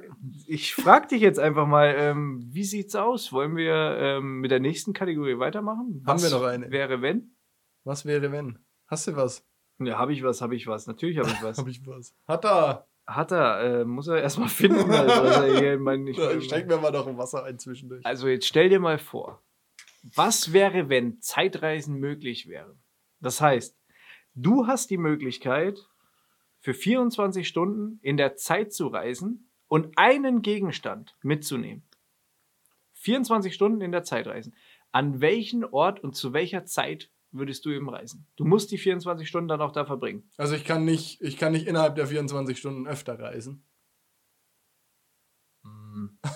ich frage dich jetzt einfach mal, ähm, wie sieht's aus? Wollen wir ähm, mit der nächsten Kategorie weitermachen? Haben wir noch eine? Wäre wenn? Was wäre, wenn? Hast du was? Ja, habe ich was, habe ich was. Natürlich habe ich was. Hab ich was? Hat er. Hat er, äh, muss er erstmal finden. Also, was er hier in meinen- ich- Da Schenk mir mal noch ein Wasser ein zwischendurch. also jetzt stell dir mal vor, was wäre, wenn Zeitreisen möglich wären? Das heißt, du hast die Möglichkeit, für 24 Stunden in der Zeit zu reisen und einen Gegenstand mitzunehmen. 24 Stunden in der Zeit reisen. An welchen Ort und zu welcher Zeit würdest du eben reisen? Du musst die 24 Stunden dann auch da verbringen. Also ich kann nicht, ich kann nicht innerhalb der 24 Stunden öfter reisen.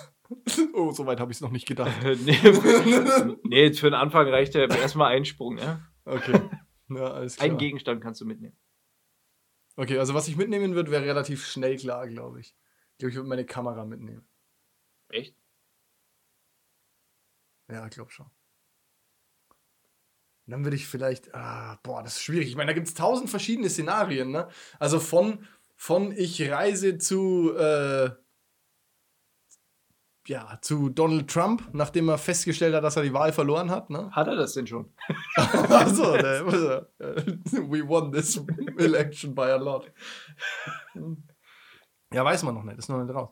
Oh, soweit habe ich es noch nicht gedacht. nee, nee, jetzt für den Anfang reicht ja erstmal ein Sprung. Ja? Okay. Ja, alles klar. Ein Gegenstand kannst du mitnehmen. Okay, also was ich mitnehmen würde, wäre relativ schnell klar, glaube ich. Ich glaube, ich würde meine Kamera mitnehmen. Echt? Ja, ich glaube schon. Und dann würde ich vielleicht, ah, boah, das ist schwierig. Ich meine, da gibt es tausend verschiedene Szenarien, ne? Also von, von ich reise zu, äh, ja, zu Donald Trump, nachdem er festgestellt hat, dass er die Wahl verloren hat, ne? Hat er das denn schon? Achso, der, we won this election by a lot. Ja, weiß man noch nicht, ist noch nicht raus.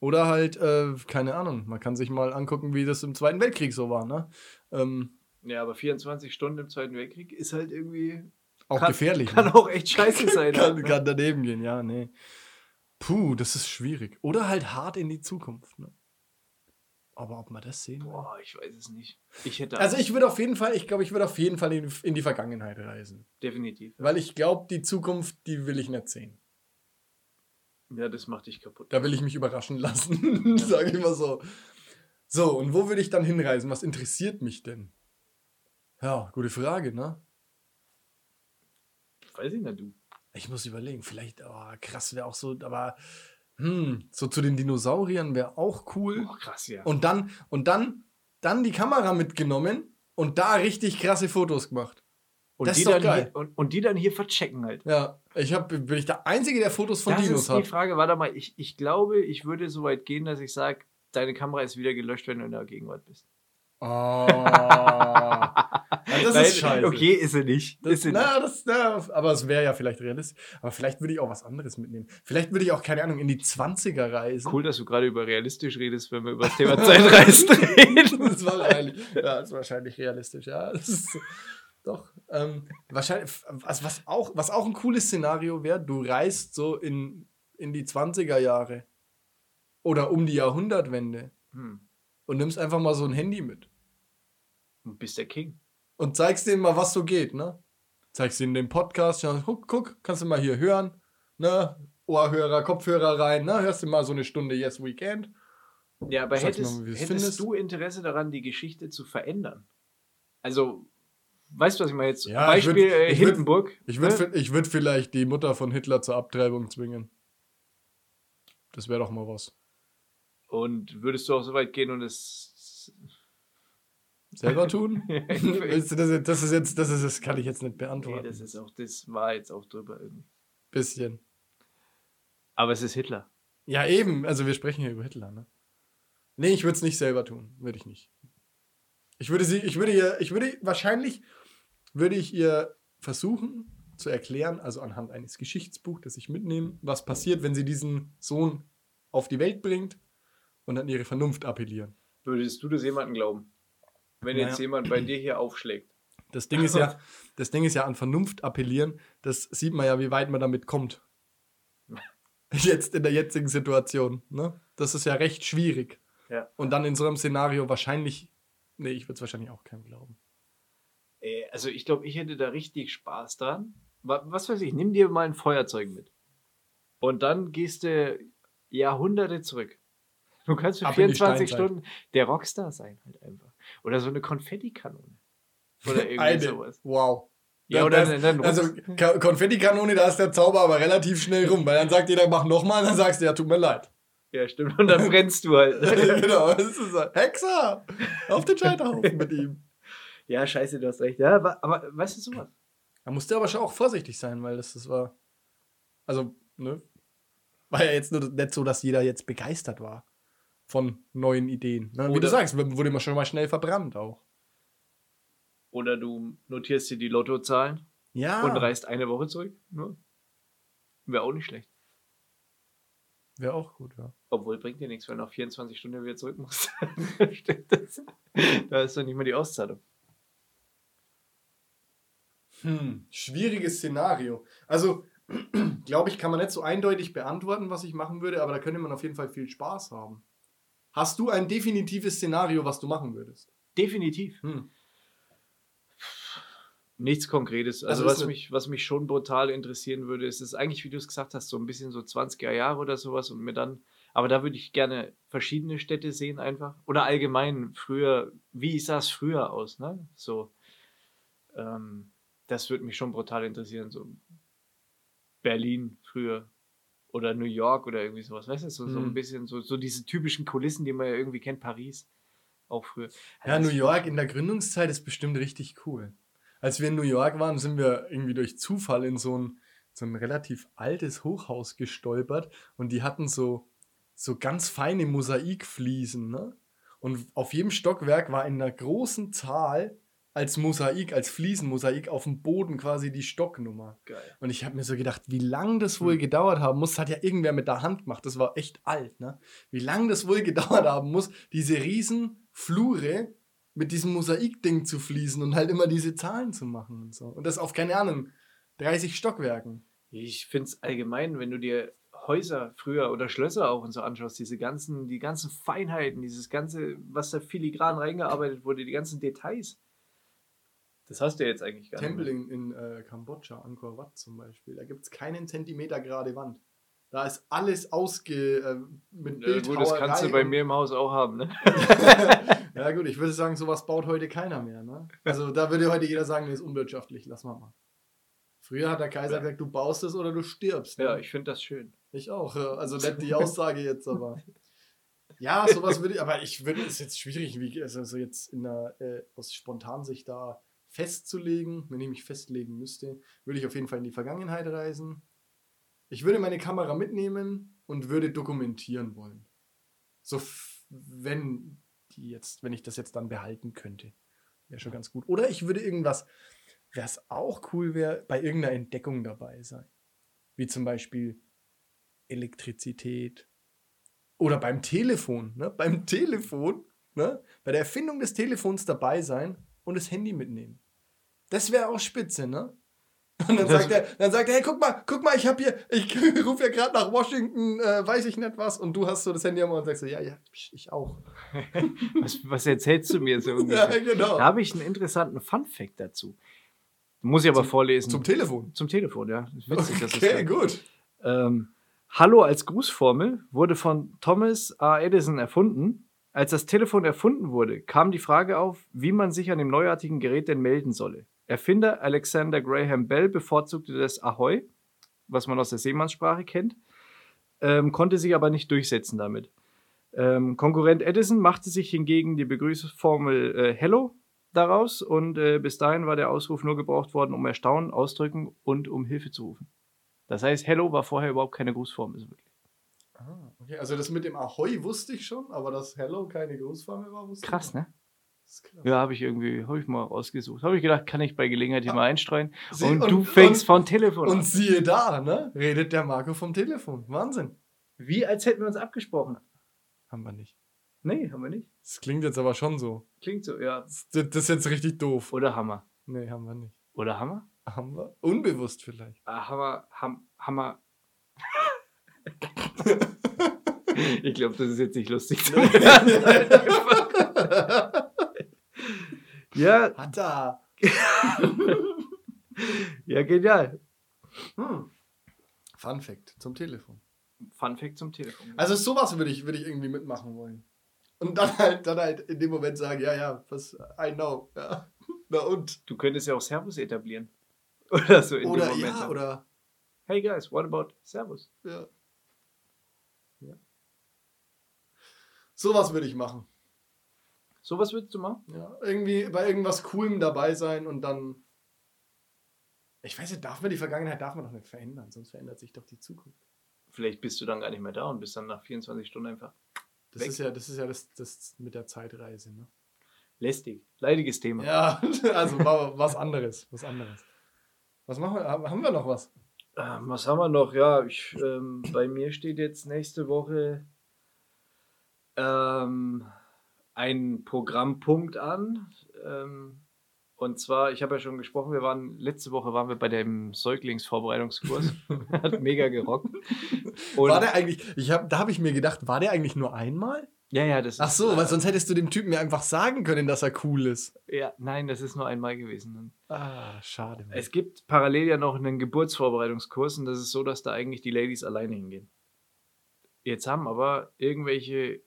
Oder halt, äh, keine Ahnung, man kann sich mal angucken, wie das im Zweiten Weltkrieg so war, ne? Ähm, Ja, aber 24 Stunden im Zweiten Weltkrieg ist halt irgendwie. auch kann, gefährlich. Kann ne? auch echt scheiße sein. kann, ne? kann daneben gehen, ja, nee. Puh, das ist schwierig. Oder halt hart in die Zukunft, ne? Aber ob man das sehen will? Boah, ich weiß es nicht. Ich hätte. Also ich würde auf jeden Fall, ich glaube, ich würde auf jeden Fall in, in die Vergangenheit reisen. Definitiv. Weil ich glaube, die Zukunft, die will ich nicht sehen. Ja, das macht dich kaputt. Da will ich mich überraschen lassen, sage ich mal so. So, und wo würde ich dann hinreisen? Was interessiert mich denn? Ja, gute Frage, ne? Weiß ich nicht, du. Ich muss überlegen, vielleicht, oh, krass wäre auch so, aber hm, so zu den Dinosauriern wäre auch cool. Boah, krass, ja. Und dann, und dann, dann die Kamera mitgenommen und da richtig krasse Fotos gemacht. Und, das die ist doch dann geil. Hier, und, und die dann hier verchecken halt. Ja, ich hab, bin ich der Einzige, der Fotos von das Dinos ist die hat. Frage. Warte mal, ich, ich glaube, ich würde so weit gehen, dass ich sage, deine Kamera ist wieder gelöscht, wenn du in der Gegenwart bist. Oh. ja, das Nein, ist scheiße. Okay, ist sie nicht. Das, ist sie na, das, na, aber es wäre ja vielleicht realistisch. Aber vielleicht würde ich auch was anderes mitnehmen. Vielleicht würde ich auch, keine Ahnung, in die 20er reisen. Cool, dass du gerade über realistisch redest, wenn wir über das Thema Zeitreisen reden. das war wahrscheinlich, ja, das ist wahrscheinlich realistisch, ja. Das ist, doch. Ähm, wahrscheinlich, was, was, auch, was auch ein cooles Szenario wäre, du reist so in, in die 20er Jahre oder um die Jahrhundertwende Hm. und nimmst einfach mal so ein Handy mit Du bist der King. und zeigst denen mal, was so geht, ne? Zeigst ihnen den Podcast, ja, guck, guck, kannst du mal hier hören, ne? Ohrhörer, Kopfhörer rein, ne? Hörst du mal so eine Stunde Yes Weekend. Ja, aber hättest, mal, hättest findest. du Interesse daran, die Geschichte zu verändern? Also, weißt du, was ich meine? Jetzt Ja, ich Beispiel würd- äh, ich würd- Hindenburg. Ich würde ne? ich würd vielleicht die Mutter von Hitler zur Abtreibung zwingen. Das wäre doch mal was. Und würdest du auch so weit gehen und es. Selber tun? nee, das, jetzt- das ist jetzt, das ist, das kann ich jetzt nicht beantworten. das ist auch, das war jetzt auch drüber irgendwie. Bisschen. Aber es ist Hitler. Ja, eben. Also wir sprechen hier über Hitler, ne? Nee, ich würde es nicht selber tun. Würde ich nicht. Ich würde sie, ich würde ihr, ich würde, wahrscheinlich würde ich ihr versuchen zu erklären, also anhand eines Geschichtsbuchs, das ich mitnehme, was passiert, wenn sie diesen Sohn auf die Welt bringt und an ihre Vernunft appellieren. Würdest du das jemandem glauben? Wenn Naja. jetzt jemand bei dir hier aufschlägt. Das Ding ist ja, das Ding ist ja an Vernunft appellieren, das sieht man ja, wie weit man damit kommt. Jetzt in der jetzigen Situation, ne? Das ist ja recht schwierig. Ja. Und dann in so einem Szenario wahrscheinlich, nee, ich würde es wahrscheinlich auch keinem glauben. Äh, Also ich glaube, ich hätte da richtig Spaß dran. Wa- Was weiß ich, nimm dir mal ein Feuerzeug mit. Und dann gehst du Jahrhunderte zurück. Du kannst für Ab in die 24 Steinzeit. Stunden der Rockstar sein halt einfach. Oder so eine Konfettikanone. Oder irgendwie sowas. Wow. Ja, oder das- dann, Also Ka- Konfettikanone, da ist der Zauber aber relativ schnell rum, weil dann sagt jeder, mach nochmal, dann sagst du, ja, tut mir leid. Ja, stimmt. Und dann brennst du halt. genau, das ist so. Hexer! Auf den Scheiterhaufen mit ihm. Ja, scheiße, du hast recht. Ja, aber, aber weißt du sowas? Da musste aber schon auch vorsichtig sein, weil das, das war. Also, ne? War ja jetzt nur nicht so, dass jeder jetzt begeistert war von neuen Ideen. Ne? Wie Oder- du sagst, wurde immer schon mal schnell verbrannt auch. Oder du notierst dir die Lottozahlen Ja. und reist eine Woche zurück. Ne? Wäre auch nicht schlecht. Wäre auch gut, ja. Obwohl, bringt dir nichts, wenn du nach 24 Stunden wieder zurück musst. Stimmt das? Da ist doch nicht mal die Auszahlung. Hm, schwieriges Szenario. Also, glaube ich, kann man nicht so eindeutig beantworten, was ich machen würde, aber da könnte man auf jeden Fall viel Spaß haben. Hast du ein definitives Szenario, was du machen würdest? Definitiv. Hm. Nichts Konkretes. Also, Also was, mich, was mich schon brutal interessieren würde, ist es eigentlich, wie du es gesagt hast, so ein bisschen so 20er Jahre oder sowas und mir dann, aber da würde ich gerne verschiedene Städte sehen einfach. Oder allgemein früher, wie sah es früher aus, ne? So, ähm, das würde mich schon brutal interessieren. So Berlin früher oder New York oder irgendwie sowas, weißt du, so, so ein Hm. bisschen so, so diese typischen Kulissen, die man ja irgendwie kennt, Paris auch früher. Ja, New York in der Gründungszeit ist bestimmt richtig cool. Als wir in New York waren, sind wir irgendwie durch Zufall in so ein, so ein relativ altes Hochhaus gestolpert und die hatten so, so ganz feine Mosaikfliesen. Ne? Und auf jedem Stockwerk war in einer großen Zahl als Mosaik, als Fliesenmosaik auf dem Boden quasi die Stocknummer. Geil. Und ich habe mir so gedacht, wie lange das wohl Hm. gedauert haben muss. Das hat ja irgendwer mit der Hand gemacht. Das war echt alt, ne? Wie lange das wohl gedauert haben muss, diese riesen Flure mit diesem Mosaikding zu fließen und halt immer diese Zahlen zu machen und so. Und das auf, keine Ahnung, 30 Stockwerken. Ich finde es allgemein, wenn du dir Häuser früher oder Schlösser auch und so anschaust, diese ganzen, die ganzen Feinheiten, dieses ganze, was da filigran reingearbeitet wurde, die ganzen Details. Das hast du ja jetzt eigentlich gar Tempel nicht. in, in äh, Kambodscha, Angkor Wat zum Beispiel. Da gibt es keinen Zentimeter gerade Wand. Da ist alles ausge... Äh, mit. Ja, gut, das kannst du bei mir im Haus auch haben, ne? ja gut, ich würde sagen, sowas baut heute keiner mehr. Ne? Also da würde heute jeder sagen, nee, ist unwirtschaftlich, lass mal mal. Früher hat der Kaiser Ja. gesagt, du baust es oder du stirbst. ne? Ja, ich finde das schön. Ich auch. Also nicht die Aussage jetzt, aber. Ja, sowas würde ich, aber ich würde, es jetzt schwierig, wie, also so jetzt in der, äh, aus Spontansicht da festzulegen. Wenn ich mich festlegen müsste, würde ich auf jeden Fall in die Vergangenheit reisen. Ich würde meine Kamera mitnehmen und würde dokumentieren wollen. So, wenn die jetzt, wenn ich das jetzt dann behalten könnte. Wäre schon ganz gut. Oder ich würde irgendwas, wäre es auch cool, wäre bei irgendeiner Entdeckung dabei sein. Wie zum Beispiel Elektrizität. Oder beim Telefon, ne? Beim Telefon, ne? Bei der Erfindung des Telefons dabei sein und das Handy mitnehmen. Das wäre auch spitze, ne? Und dann sagt er, dann sagt er, hey, guck mal, guck mal, ich habe hier, ich rufe ja gerade nach Washington, äh, weiß ich nicht was, und du hast so das Handy am Ohr und sagst so, ja, ja, ich auch. Was, was erzählst du mir so Ja, ungefähr? genau. Da habe ich einen interessanten Fun-Fact dazu. Muss ich aber Zum- vorlesen. Zum Telefon. Zum Telefon, ja. Das ist witzig, Okay, gut. Ähm, Hallo als Grußformel wurde von Thomas A. Edison erfunden. Als das Telefon erfunden wurde, kam die Frage auf, wie man sich an dem neuartigen Gerät denn melden solle. Erfinder Alexander Graham Bell bevorzugte das Ahoi, was man aus der Seemannssprache kennt, ähm, konnte sich aber nicht durchsetzen damit. Ähm, Konkurrent Edison machte sich hingegen die Begrüßungsformel äh, Hello daraus und äh, bis dahin war der Ausruf nur gebraucht worden, um Erstaunen, Ausdrücken und um Hilfe zu rufen. Das heißt, Hello war vorher überhaupt keine Grußformel. So wirklich. Ah, okay, also das mit dem Ahoi wusste ich schon, aber dass Hello keine Grußformel war, wusste Krass, ich ne? Ja, habe ich irgendwie, habe ich mal rausgesucht. Habe ich gedacht, kann ich bei Gelegenheit hier mal einstreuen. Sie- Und, und- du fängst und- von Telefon Und an. siehe da, ne? Redet der Marco vom Telefon. Wahnsinn. Wie, als hätten wir uns abgesprochen. Haben wir nicht. Nee, haben wir nicht. Das klingt jetzt aber schon so. Klingt so, ja. Das, das ist jetzt richtig doof. Oder Hammer. Nee, haben wir nicht. Oder Hammer? Haben wir? Unbewusst vielleicht. Ah, Hammer, Ham, Hammer. ich glaube, das ist jetzt nicht lustig. ja, Hat er. Ja, genial. Hm. Fun Fact zum Telefon. Fun Fact zum Telefon. Also sowas würde ich, würde ich irgendwie mitmachen wollen. Und dann halt, dann halt in dem Moment sagen, ja, ja, was, I know. Ja. Na und? du könntest ja auch Servus etablieren. Oder so in Oder dem Moment. ja, dann. oder Hey guys, what about Servus? ja. Ja. Sowas würde ich machen. Sowas würdest du machen? Ja, irgendwie bei irgendwas Coolem dabei sein und dann. Ich weiß nicht, darf man die Vergangenheit darf man doch nicht verändern, sonst verändert sich doch die Zukunft. Vielleicht bist du dann gar nicht mehr da und bist dann nach 24 Stunden einfach Das Weg. ist ja, das ist ja das, das mit der Zeitreise, ne? lästig. Leidiges Thema. Ja, also wa- was anderes, was anderes. Was machen wir? Haben haben wir noch was? Ähm, was haben wir noch? Ja, ich, ähm, bei mir steht jetzt nächste Woche ähm, ein Programmpunkt an. Ähm, und zwar, ich habe ja schon gesprochen, wir waren letzte Woche waren wir bei dem Säuglingsvorbereitungskurs. Hat mega gerockt. Und, war der eigentlich, ich hab, da habe ich mir gedacht, war der eigentlich nur einmal? ja, ja, das Ach ist, so, weil sonst hättest du dem Typen ja einfach sagen können, dass er cool ist. Ja, nein, das ist nur einmal gewesen. Ah, schade. Mann. Es gibt parallel ja noch einen Geburtsvorbereitungskurs und das ist so, dass da eigentlich die Ladies alleine hingehen. Jetzt haben aber irgendwelche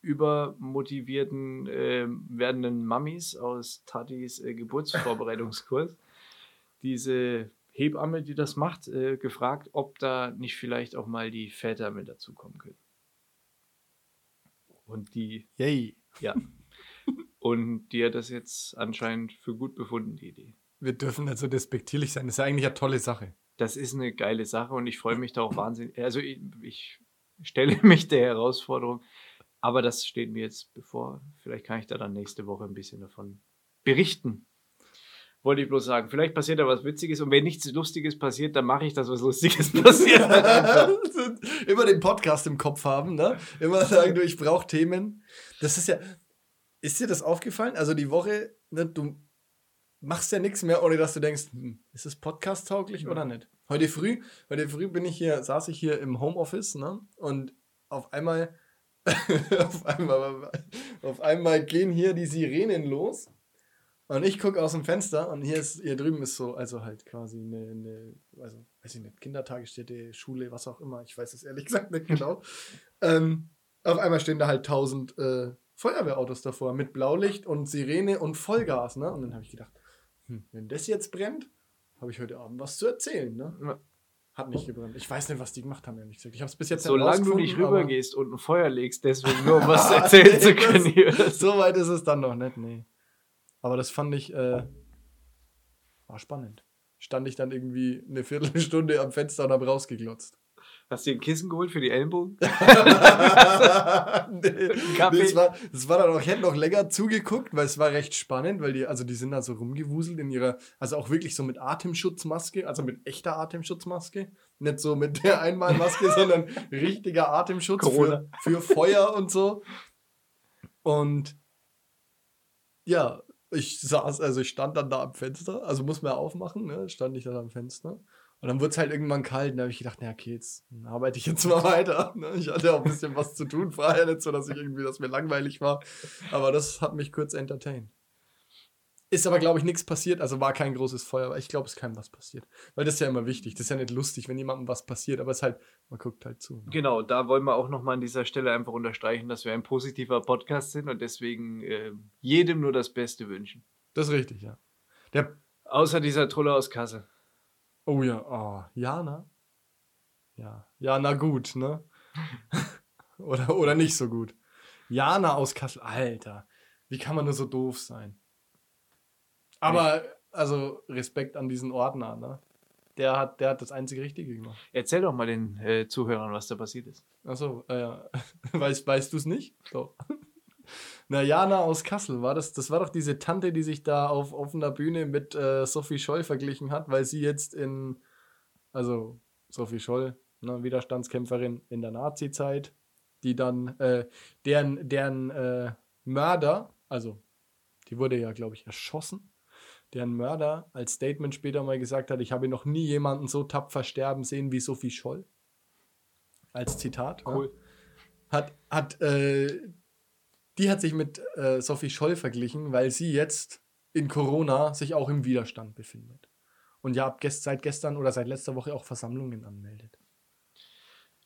übermotivierten ähm, werdenden Mummies aus Tatis äh, Geburtsvorbereitungskurs diese Hebamme, die das macht, äh, gefragt, ob da nicht vielleicht auch mal die Väter mit dazukommen können. Und die, Yay. ja. Und die hat das jetzt anscheinend für gut befunden, die Idee. Wir dürfen nicht so despektierlich sein. Das ist ja eigentlich eine tolle Sache. das ist eine geile Sache und ich freue mich da auch wahnsinnig. Also ich, ich stelle mich der Herausforderung, aber das steht mir jetzt bevor. Vielleicht kann ich da dann nächste Woche ein bisschen davon berichten. Wollte ich bloß sagen. Vielleicht passiert da was Witziges und wenn nichts Lustiges passiert, dann mache ich das, was Lustiges passiert. Immer den Podcast im Kopf haben, ne? Immer sagen, du, ich brauche Themen. Das ist ja. Ist dir das aufgefallen? Also die Woche, ne, du machst ja nichts mehr, ohne dass du denkst, hm, ist es podcast-tauglich Ja. oder nicht? Heute früh, heute früh bin ich hier, saß ich hier im Homeoffice, ne? Und auf einmal, auf einmal, auf einmal gehen hier die Sirenen los. Und ich gucke aus dem Fenster und hier ist, hier drüben ist so, also halt quasi eine, eine also weiß ich nicht, Kindertagesstätte, Schule, was auch immer, ich weiß es ehrlich gesagt nicht genau. ähm, auf einmal stehen da halt tausend äh, Feuerwehrautos davor mit Blaulicht und Sirene und Vollgas, ne? Und dann habe ich gedacht, hm, wenn das jetzt brennt, habe ich heute Abend was zu erzählen, ne? Ja. Hat nicht gebrannt. Ich weiß nicht, was die gemacht haben, ehrlich gesagt. Ich habe es bis jetzt Solange du nicht rübergehst und ein Feuer legst, deswegen nur um was erzählen zu können hier. so weit ist es dann noch nicht, nee. Aber das fand ich, äh, war spannend. Stand ich dann irgendwie eine Viertelstunde am Fenster und hab rausgeglotzt. Hast du dir ein Kissen geholt für die Ellenbogen? nee, Kaffee? das, war, das war dann auch, ich hätte noch länger zugeguckt, weil es war recht spannend, weil die, also die sind da so rumgewuselt in ihrer, also auch wirklich so mit Atemschutzmaske, also mit echter Atemschutzmaske. Nicht so mit der Einmalmaske, sondern richtiger Atemschutz Corona. für, für Feuer und so. Und ja, ich saß, also ich stand dann da am Fenster, also muss man ja aufmachen, ne? Stand ich da am Fenster. Und dann wurde es halt irgendwann kalt. Und da habe ich gedacht, na okay, jetzt arbeite ich jetzt mal weiter. Ne? Ich hatte auch ein bisschen was zu tun vorher, nicht so, dass ich irgendwie, dass mir langweilig war. Aber das hat mich kurz entertained. Ist aber, glaube ich, nichts passiert. Also war kein großes Feuer. Aber ich glaube, es ist keinem was passiert. Weil das ist ja immer wichtig. Das ist ja nicht lustig, wenn jemandem was passiert. Aber es ist halt, man guckt halt zu. Ne? Genau, da wollen wir auch nochmal an dieser Stelle einfach unterstreichen, dass wir ein positiver Podcast sind und deswegen äh, jedem nur das Beste wünschen. Das ist richtig, ja. Der, Außer dieser Trulle aus Kassel. Oh ja, oh, Jana. Ja, ja, na gut, ne? oder, oder nicht so gut. Jana aus Kassel, Alter. Wie kann man nur so doof sein? Aber, also, Respekt an diesen Ordner, ne? Der hat, der hat das einzige Richtige gemacht. Erzähl doch mal den äh, Zuhörern, was da passiert ist. Achso, äh, ja. weißt, weißt du es nicht? Doch. Na, Jana aus Kassel, war das, das war doch diese Tante, die sich da auf offener Bühne mit äh, Sophie Scholl verglichen hat, weil sie jetzt in, also Sophie Scholl, ne, Widerstandskämpferin in der Nazi-Zeit, die dann, äh, deren, deren äh, Mörder, also die wurde ja, glaube ich, erschossen, deren Mörder als Statement später mal gesagt hat, ich habe noch nie jemanden so tapfer sterben sehen wie Sophie Scholl. Als Zitat. ja Cool. hat, hat äh, die hat sich mit äh, Sophie Scholl verglichen, weil sie jetzt in Corona sich auch im Widerstand befindet. Und ja, ab gest seit gestern oder seit letzter Woche auch Versammlungen anmeldet.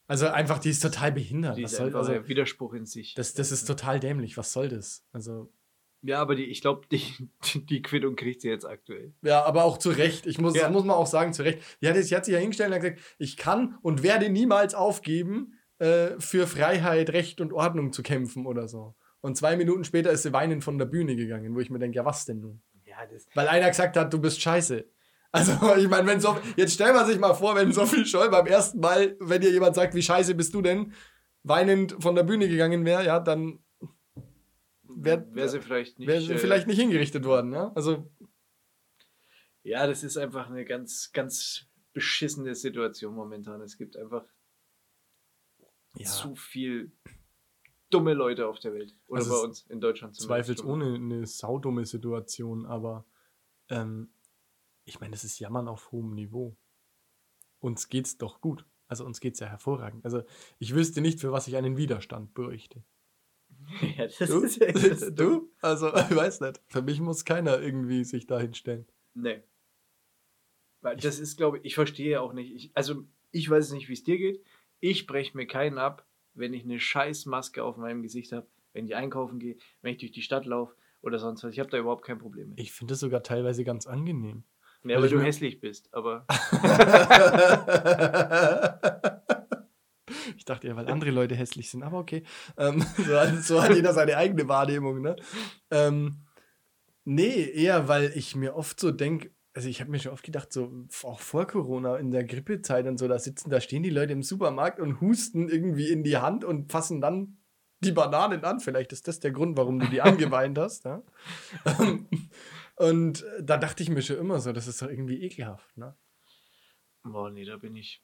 Also einfach, die ist total behindert. Die Was ist soll, einfach also, ein Widerspruch in sich. das, das ist total dämlich. Was soll das? Also, ja, aber die, ich glaube, die, die Quittung kriegt sie jetzt aktuell. ja, aber auch zu Recht. Ich muss, Ja. das muss man auch sagen, zu Recht. Die hat, jetzt- die hat sich ja hingestellt und hat gesagt, ich kann und werde niemals aufgeben, äh, für Freiheit, Recht und Ordnung zu kämpfen oder so. Und zwei Minuten später ist sie weinend von der Bühne gegangen, wo ich mir denke, ja, was denn nun? Ja, das, Weil einer gesagt hat, du bist scheiße. Also, ich meine, wenn so, jetzt stellen wir sich mal vor, wenn Sophie Scholl beim ersten Mal, wenn dir jemand sagt, wie scheiße bist du denn, weinend von der Bühne gegangen wäre, ja, dann wäre wäre sie vielleicht nicht. wär sie äh, vielleicht nicht hingerichtet worden, ja. Also, Ja, das ist einfach eine ganz, ganz beschissene Situation momentan. Es gibt einfach zu viel dumme Leute auf der Welt. Oder Also bei uns in Deutschland zweifelsohne eine saudumme Situation, aber ähm, ich meine, das ist Jammern auf hohem Niveau. Uns geht's doch gut. Also uns geht's ja hervorragend. Also ich wüsste nicht, für was ich einen Widerstand bräuchte. ja, das Du? ist echt das du? Also, ich weiß nicht. Für mich muss keiner irgendwie sich da hinstellen. Nee. Weil das ist, glaube ich, ich verstehe auch nicht. Ich, also, ich weiß nicht, wie es dir geht. Ich breche mir keinen ab, wenn ich eine scheiß Maske auf meinem Gesicht habe, wenn ich einkaufen gehe, wenn ich durch die Stadt laufe oder sonst was. Ich habe da überhaupt kein Problem mit. Ich finde es sogar teilweise ganz angenehm. ja, weil weil ich du mir- hässlich bist, aber ich dachte ja, weil andere Leute hässlich sind, aber okay. Ähm, so, hat, so hat jeder seine eigene Wahrnehmung, ne? Ähm, nee, eher, weil ich mir oft so denke, also ich habe mir schon oft gedacht, so auch vor Corona in der Grippezeit und so, da sitzen, da stehen die Leute im Supermarkt und husten irgendwie in die Hand und fassen dann die Bananen an. Vielleicht ist das der Grund, warum du die angeweint hast. Ja? Ähm, und äh, da dachte ich mir schon immer so, das ist doch irgendwie ekelhaft, ne? boah, nee, da bin ich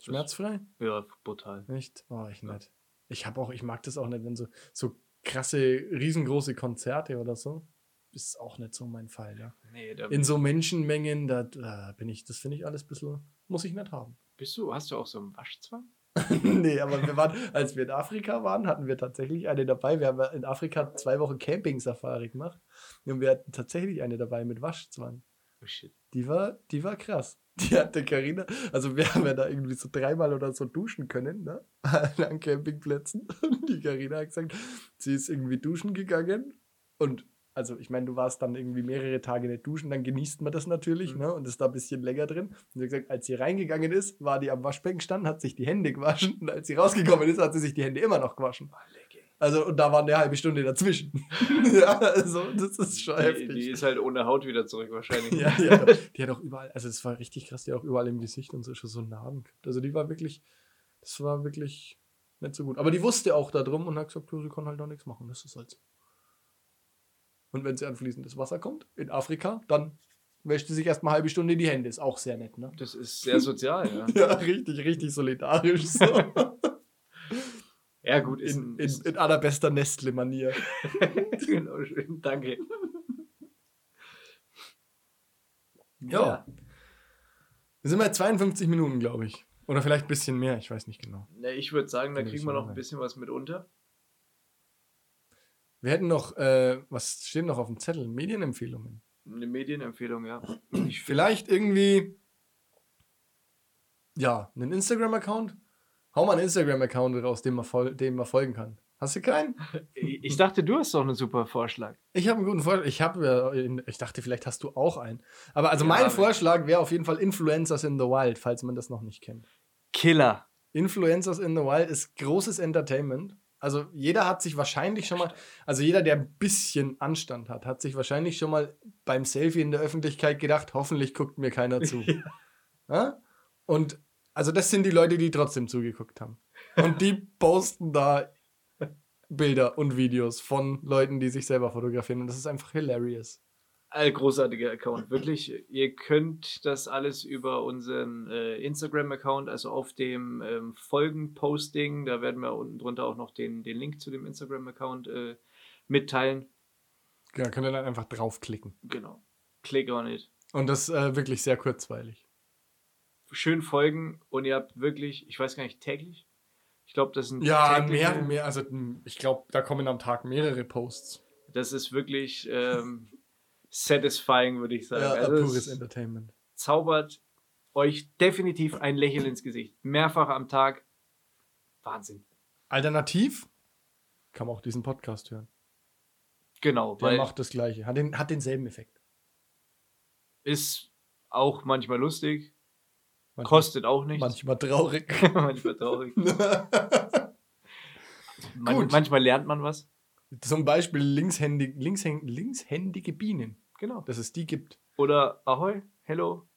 Schmerzfrei? ja brutal. Echt? Oh, ich nicht. Ich habe auch, ich mag das auch nicht, wenn so, so krasse, riesengroße Konzerte oder so. Ist auch nicht so mein Fall, ja. Nee, da In so Menschenmengen, da, da bin ich, das finde ich alles ein bisschen, muss ich nicht haben. bist du, hast du auch so einen Waschzwang? nee, aber wir waren, als wir in Afrika waren, hatten wir tatsächlich eine dabei. Wir haben in Afrika zwei Wochen Camping-Safari gemacht. Und wir hatten tatsächlich eine dabei mit Waschzwang. Oh shit. Die war, die war krass. Die hatte Karina, also wir haben ja da irgendwie so dreimal oder so duschen können, ne? An Campingplätzen. Und die Karina hat gesagt, sie ist irgendwie duschen gegangen. Und also ich meine, du warst dann irgendwie mehrere Tage nicht duschen, dann genießt man das natürlich, Mhm. ne? Und ist da ein bisschen länger drin. Und sie hat gesagt, als sie reingegangen ist, war die am Waschbecken standen, hat sich die Hände gewaschen. Und als sie rausgekommen ist, hat sie sich die Hände immer noch gewaschen. Oh. Also, und da war eine halbe Stunde dazwischen. ja, also, das ist schon Die, heftig. die ist halt ohne Haut wieder zurück wahrscheinlich. Ja, die hat, auch, die hat auch überall, also es war richtig krass, die hat auch überall im Gesicht und so schon so Narben gehabt. Also die war wirklich, das war wirklich nicht so gut. Aber die wusste auch darum und hat gesagt, du, sie kann halt auch nichts machen, das ist halt so. Und wenn sie an fließendes Wasser kommt, in Afrika, dann wäscht sie sich erstmal eine halbe Stunde die Hände. Ist auch sehr nett, ne? Das ist sehr sozial, ja. Ja, richtig, richtig solidarisch. So. Ja, gut, ist, In, in, in allerbester Nestle-Manier. genau, schön, danke. Ja. Wir sind bei 52 Minuten, glaube ich. Oder vielleicht ein bisschen mehr, ich weiß nicht genau. Ne, ich würde sagen, da kriegen wir noch ein bisschen was mit unter. Wir hätten noch, äh, was steht noch auf dem Zettel? Medienempfehlungen. Eine Medienempfehlung, ja. Ich Vielleicht irgendwie, ja, einen Instagram-Account. Hau mal einen Instagram-Account raus, dem man, dem man folgen kann. Hast du keinen? ich dachte, du hast doch einen super Vorschlag. Ich habe einen guten Vorschlag. Ich habe, ja, ich dachte, vielleicht hast du auch einen. Aber also Ja, mein Vorschlag wäre auf jeden Fall Influencers in the Wild, falls man das noch nicht kennt. Killer. Influencers in the Wild ist großes Entertainment. Also jeder hat sich wahrscheinlich schon mal, also jeder, der ein bisschen Anstand hat, hat sich wahrscheinlich schon mal beim Selfie in der Öffentlichkeit gedacht, hoffentlich guckt mir keiner zu. ja? Und also das sind die Leute, die trotzdem zugeguckt haben. Und die posten da Bilder und Videos von Leuten, die sich selber fotografieren. Und das ist einfach hilarious. Großartiger Account, wirklich. Ihr könnt das alles über unseren äh, Instagram-Account, also auf dem ähm, Folgen-Posting, da werden wir unten drunter auch noch den, den Link zu dem Instagram-Account äh, mitteilen. Ja, könnt ihr dann einfach draufklicken. Genau. Click on it. Und das äh, wirklich sehr kurzweilig. Schön folgen und ihr habt wirklich, ich weiß gar nicht, täglich? Ich glaube, das sind Ja, mehr, mehr, also m, ich glaube, da kommen am Tag mehrere Posts. Das ist wirklich, ähm, satisfying, würde ich sagen. Ja, also pures es Entertainment. zaubert euch definitiv ein Lächeln ins Gesicht. Mehrfach am Tag. Wahnsinn. Alternativ kann man auch diesen Podcast hören. Genau, Der macht das Gleiche. Hat, den, hat denselben Effekt. ist auch manchmal lustig, Manchmal, kostet auch nichts. manchmal traurig. manchmal traurig. Man, manchmal lernt man was. Zum Beispiel linkshändig, linkshäng, linkshändige Bienen. Genau. Dass es die gibt. Oder Ahoi, Hello,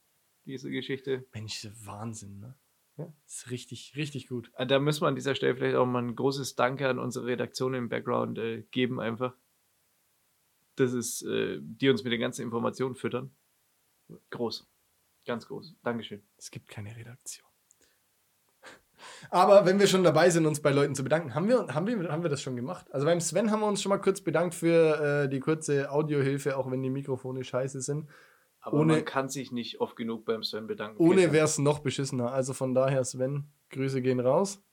diese Geschichte. Mensch, Wahnsinn, ne? Ja. Das ist richtig, richtig gut. Äh, Da müssen wir an dieser Stelle vielleicht auch mal ein großes Danke an unsere Redaktion im Background äh, geben, einfach. Das ist, äh, die uns mit den ganzen Informationen füttern. Groß. Ganz groß. Dankeschön. Es gibt keine Redaktion. Aber wenn wir schon dabei sind, uns bei Leuten zu bedanken, haben wir, haben wir, haben wir das schon gemacht? Also beim Sven haben wir uns schon mal kurz bedankt für äh, die kurze Audiohilfe, auch wenn die Mikrofone scheiße sind. Aber Ohne- man kann sich nicht oft genug beim Sven bedanken. Ohne wäre es noch beschissener. Also von daher, Sven, Grüße gehen raus.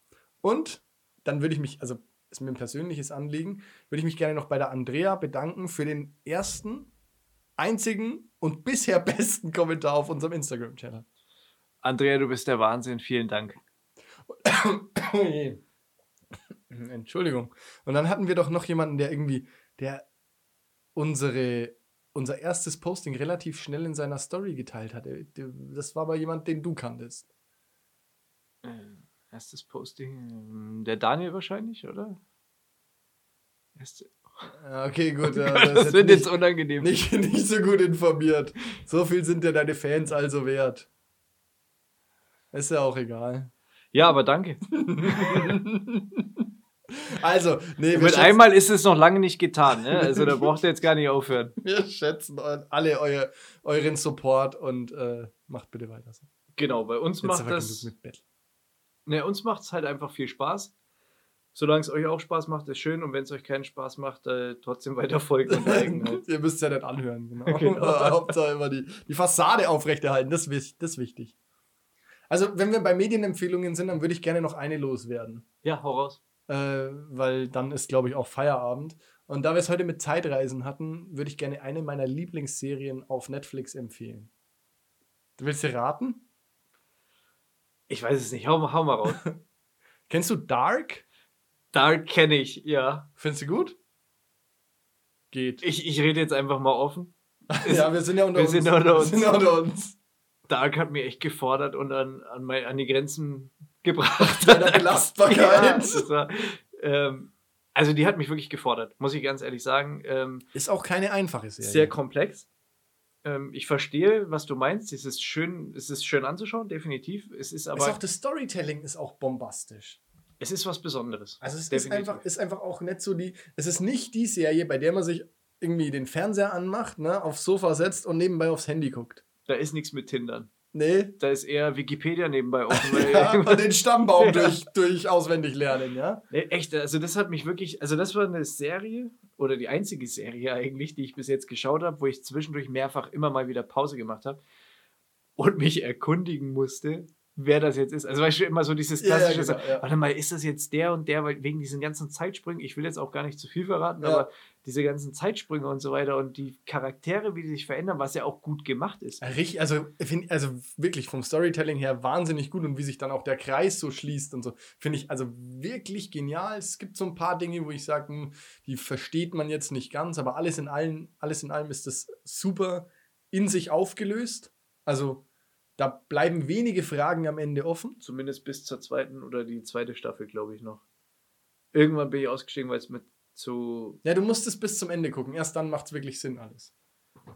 Und dann würde ich mich, also ist mir ein persönliches Anliegen, würde ich mich gerne noch bei der Andrea bedanken für den ersten, einzigen und bisher besten Kommentar auf unserem Instagram-Channel. Andrea, du bist der Wahnsinn. Vielen Dank. Entschuldigung. Und dann hatten wir doch noch jemanden, der irgendwie, der unsere, unser erstes Posting relativ schnell in seiner Story geteilt hat. Der- der- Das war aber jemand, den du kanntest. Äh, erstes Posting. ähm, Der Daniel wahrscheinlich, oder? Erste, Ja, Okay, gut. Ja, das, das wird nicht, jetzt unangenehm. nicht, nicht so gut informiert. So viel sind ja deine Fans also wert. Ist ja auch egal. Ja, aber danke. Also, nee, wir Mit schätzen, einmal ist es noch lange nicht getan. Ne? Also da braucht ihr jetzt gar nicht aufhören. wir schätzen alle euer, euren Support und äh, macht bitte weiter so. Genau, bei uns Jetzt macht das. mit Battle. Ne, uns macht es halt einfach viel Spaß. Solange es euch auch Spaß macht, ist schön. Und wenn es euch keinen Spaß macht, äh, trotzdem weiter folgen halt. Ihr müsst ja nicht anhören, genau. Genau. Hauptsache immer die, die Fassade aufrechterhalten, das ist, das ist wichtig. Also, wenn wir bei Medienempfehlungen sind, dann würde ich gerne noch eine loswerden. Ja, hau raus. Äh, weil dann ist, glaube ich, auch Feierabend. Und da wir es heute mit Zeitreisen hatten, würde ich gerne eine meiner Lieblingsserien auf Netflix empfehlen. Du willst sie raten? Ich weiß es nicht. Hau, hau mal raus. Kennst du Dark? Dark kenne ich, ja. Findest du gut? Geht. Ich, ich rede jetzt einfach mal offen. ja, wir sind ja unter wir uns. sind unter uns. Wir sind unter uns. Dark hat mir echt gefordert und an, an, mein, an die Grenzen gebracht. Deiner Belastbarkeit. Ja, war, ähm, also die hat mich wirklich gefordert, muss ich ganz ehrlich sagen. Ähm, Ist auch keine einfache Serie. sehr komplex. Ähm, ich verstehe, was du meinst. Es ist schön, es ist schön anzuschauen, definitiv. Es ist aber, ist auch das Storytelling ist auch bombastisch. es ist was Besonderes. Also es ist einfach, ist einfach auch nicht so die. Es ist nicht die Serie, bei der man sich irgendwie den Fernseher anmacht, ne, aufs Sofa setzt und nebenbei aufs Handy guckt. Da ist nichts mit Tindern. Nee. Da ist eher Wikipedia nebenbei offen. Ja, und den Stammbaum durch, durch auswendig lernen, ja. Nee, echt, also das hat mich wirklich, also das war eine Serie oder die einzige Serie eigentlich, die ich bis jetzt geschaut habe, wo ich zwischendurch mehrfach immer mal wieder Pause gemacht habe und mich erkundigen musste, wer das jetzt ist. Also weißt du, immer so dieses Ja, ja, klassische, genau, ja. warte mal, ist das jetzt der und der, weil wegen diesen ganzen Zeitsprüngen, ich will jetzt auch gar nicht zu viel verraten, Ja. aber diese ganzen Zeitsprünge und so weiter und die Charaktere, wie die sich verändern, was ja auch gut gemacht ist. Richtig, also, find, also wirklich vom Storytelling her wahnsinnig gut und wie sich dann auch der Kreis so schließt und so, finde ich also wirklich genial. Es gibt so ein paar Dinge, wo ich sage, hm, die versteht man jetzt nicht ganz, aber alles in allem, alles in allem ist das super in sich aufgelöst. Also da bleiben wenige Fragen am Ende offen. Zumindest bis zur zweiten oder die zweite Staffel, glaube ich, noch. Irgendwann bin ich ausgestiegen, weil es mit zu Ja, du musst es bis zum Ende gucken. Erst dann macht es wirklich Sinn alles.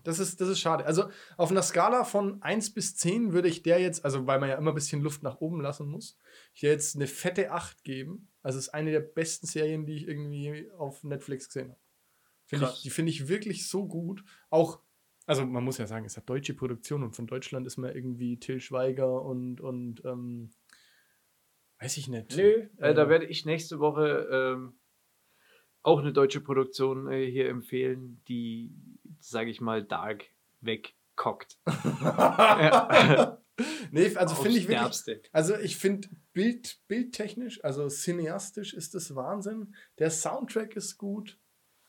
Das ist, das ist schade. Also auf einer Skala von 1 bis 10 würde ich der jetzt, also weil man ja immer ein bisschen Luft nach oben lassen muss, hier jetzt eine fette 8 geben. Also es ist eine der besten Serien, die ich irgendwie auf Netflix gesehen habe. Krass. ich, die finde ich wirklich so gut. Auch, also man muss ja sagen, es hat deutsche Produktion und von Deutschland ist man irgendwie Till Schweiger und, und ähm, weiß ich nicht. Nö, äh, Äh, da werde ich nächste Woche ähm, auch eine deutsche Produktion äh, hier empfehlen, die, sage ich mal, Dark wegkockt. Ja. nee, also finde ich wirklich. Also ich finde Bild, bildtechnisch, also cineastisch ist das Wahnsinn. Der Soundtrack ist gut.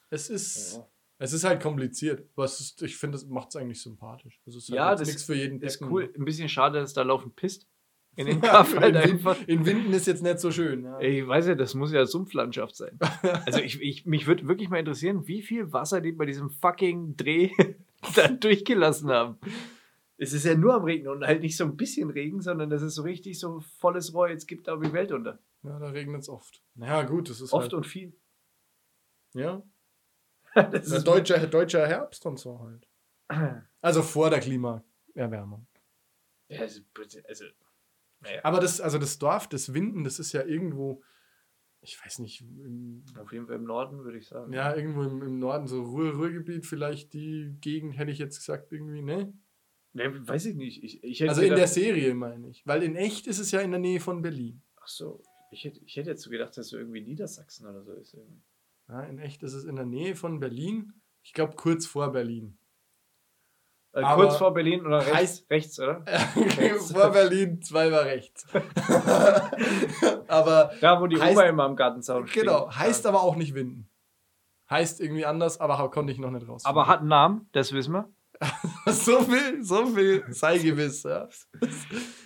Es ist, Ja. Es ist halt kompliziert. Aber ist, ich finde, das macht es eigentlich sympathisch. Also es ist Ja, halt das nichts für jeden Ist Deppen. cool. Ein bisschen schade, dass da laufen pisst. In den Ja, Kaff halt in, einfach. Winden, in Winden ist jetzt nicht so schön. Ja. Ich weiß ja, das muss ja Sumpflandschaft sein. Also ich, ich, mich würde wirklich mal interessieren, wie viel Wasser die bei diesem fucking Dreh da durchgelassen haben. Es ist ja nur am Regnen und halt nicht so ein bisschen Regen, sondern das ist so richtig so volles Rohr, jetzt gibt da die Welt unter. Ja, da regnet es oft. Naja, gut, das ist Oft halt, und viel. Ja, Das ist deutsche, deutscher Herbst und so halt. Also vor der Klimaerwärmung. Ja, also, also, naja, Aber das, also das Dorf, das Winden, das ist ja irgendwo, ich weiß nicht, im, auf jeden Fall im Norden, würde ich sagen. ja, irgendwo im, im Norden, so Ruhr, Ruhrgebiet, vielleicht die Gegend, hätte ich jetzt gesagt, irgendwie, ne? Ne, weiß ich nicht. Ich, ich Also in der gedacht, Serie meine ich. Weil in echt ist es ja in der Nähe von Berlin. Ach so, ich hätte, ich hätte jetzt so gedacht, dass so irgendwie Niedersachsen oder so ist. irgendwie. Ja, in echt ist es in der Nähe von Berlin. Ich glaube kurz vor Berlin. Äh, kurz vor Berlin oder rechts, heißt- rechts oder? vor Berlin, zweimal rechts. aber Da, wo die Heißt- Oma immer am Gartenzaun steht. genau, heißt Ja. aber auch nicht Winden. Heißt irgendwie anders, aber konnte ich noch nicht raus. Aber hat einen Namen, das wissen wir. so viel, so viel, sei gewiss. Ja,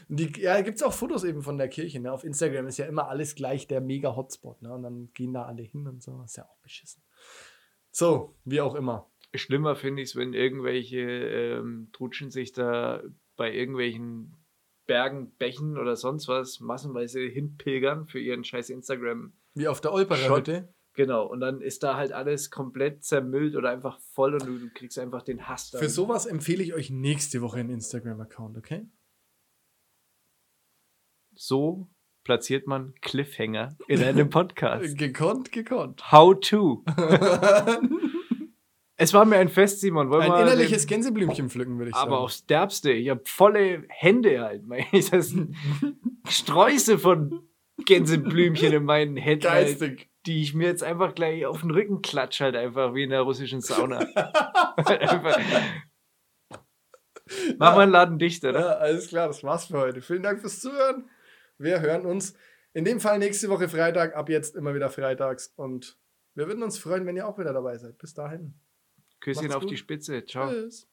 Die, ja gibt es auch Fotos eben von der Kirche. Ne? Auf Instagram ist ja immer alles gleich der mega Hotspot. Ne? Und dann gehen da alle hin und so. Ist ja auch beschissen. So, wie auch immer. Schlimmer finde ich es, wenn irgendwelche ähm, Trutschen sich da bei irgendwelchen Bergen, Bächen oder sonst was massenweise hinpilgern für ihren scheiß Instagram. Wie auf der Olperer Schon. Genau, und dann ist da halt alles komplett zermüllt oder einfach voll und du, du kriegst einfach den Hass da. Für sowas empfehle ich euch nächste Woche einen Instagram-Account, okay? So platziert man Cliffhanger in einem Podcast. Gekonnt, gekonnt. How to. Es war mir ein Fest, Simon. Wollen Ein innerliches den- Gänseblümchen pflücken, würde ich sagen. Aber aufs Derbste. Ich habe volle Hände halt. Das sind Sträuße von Gänseblümchen in meinen Händen, halt, Geistig. Die ich mir jetzt einfach gleich auf den Rücken klatsche, halt einfach wie in der russischen Sauna. einfach. Mach mal einen Laden dicht, oder? Ja, alles klar, das war's für heute. Vielen Dank fürs Zuhören. Wir hören uns in dem Fall nächste Woche Freitag, ab jetzt immer wieder freitags. Und wir würden uns freuen, wenn ihr auch wieder dabei seid. Bis dahin. Küsschen Macht's auf gut. die Spitze. Ciao. Tschüss.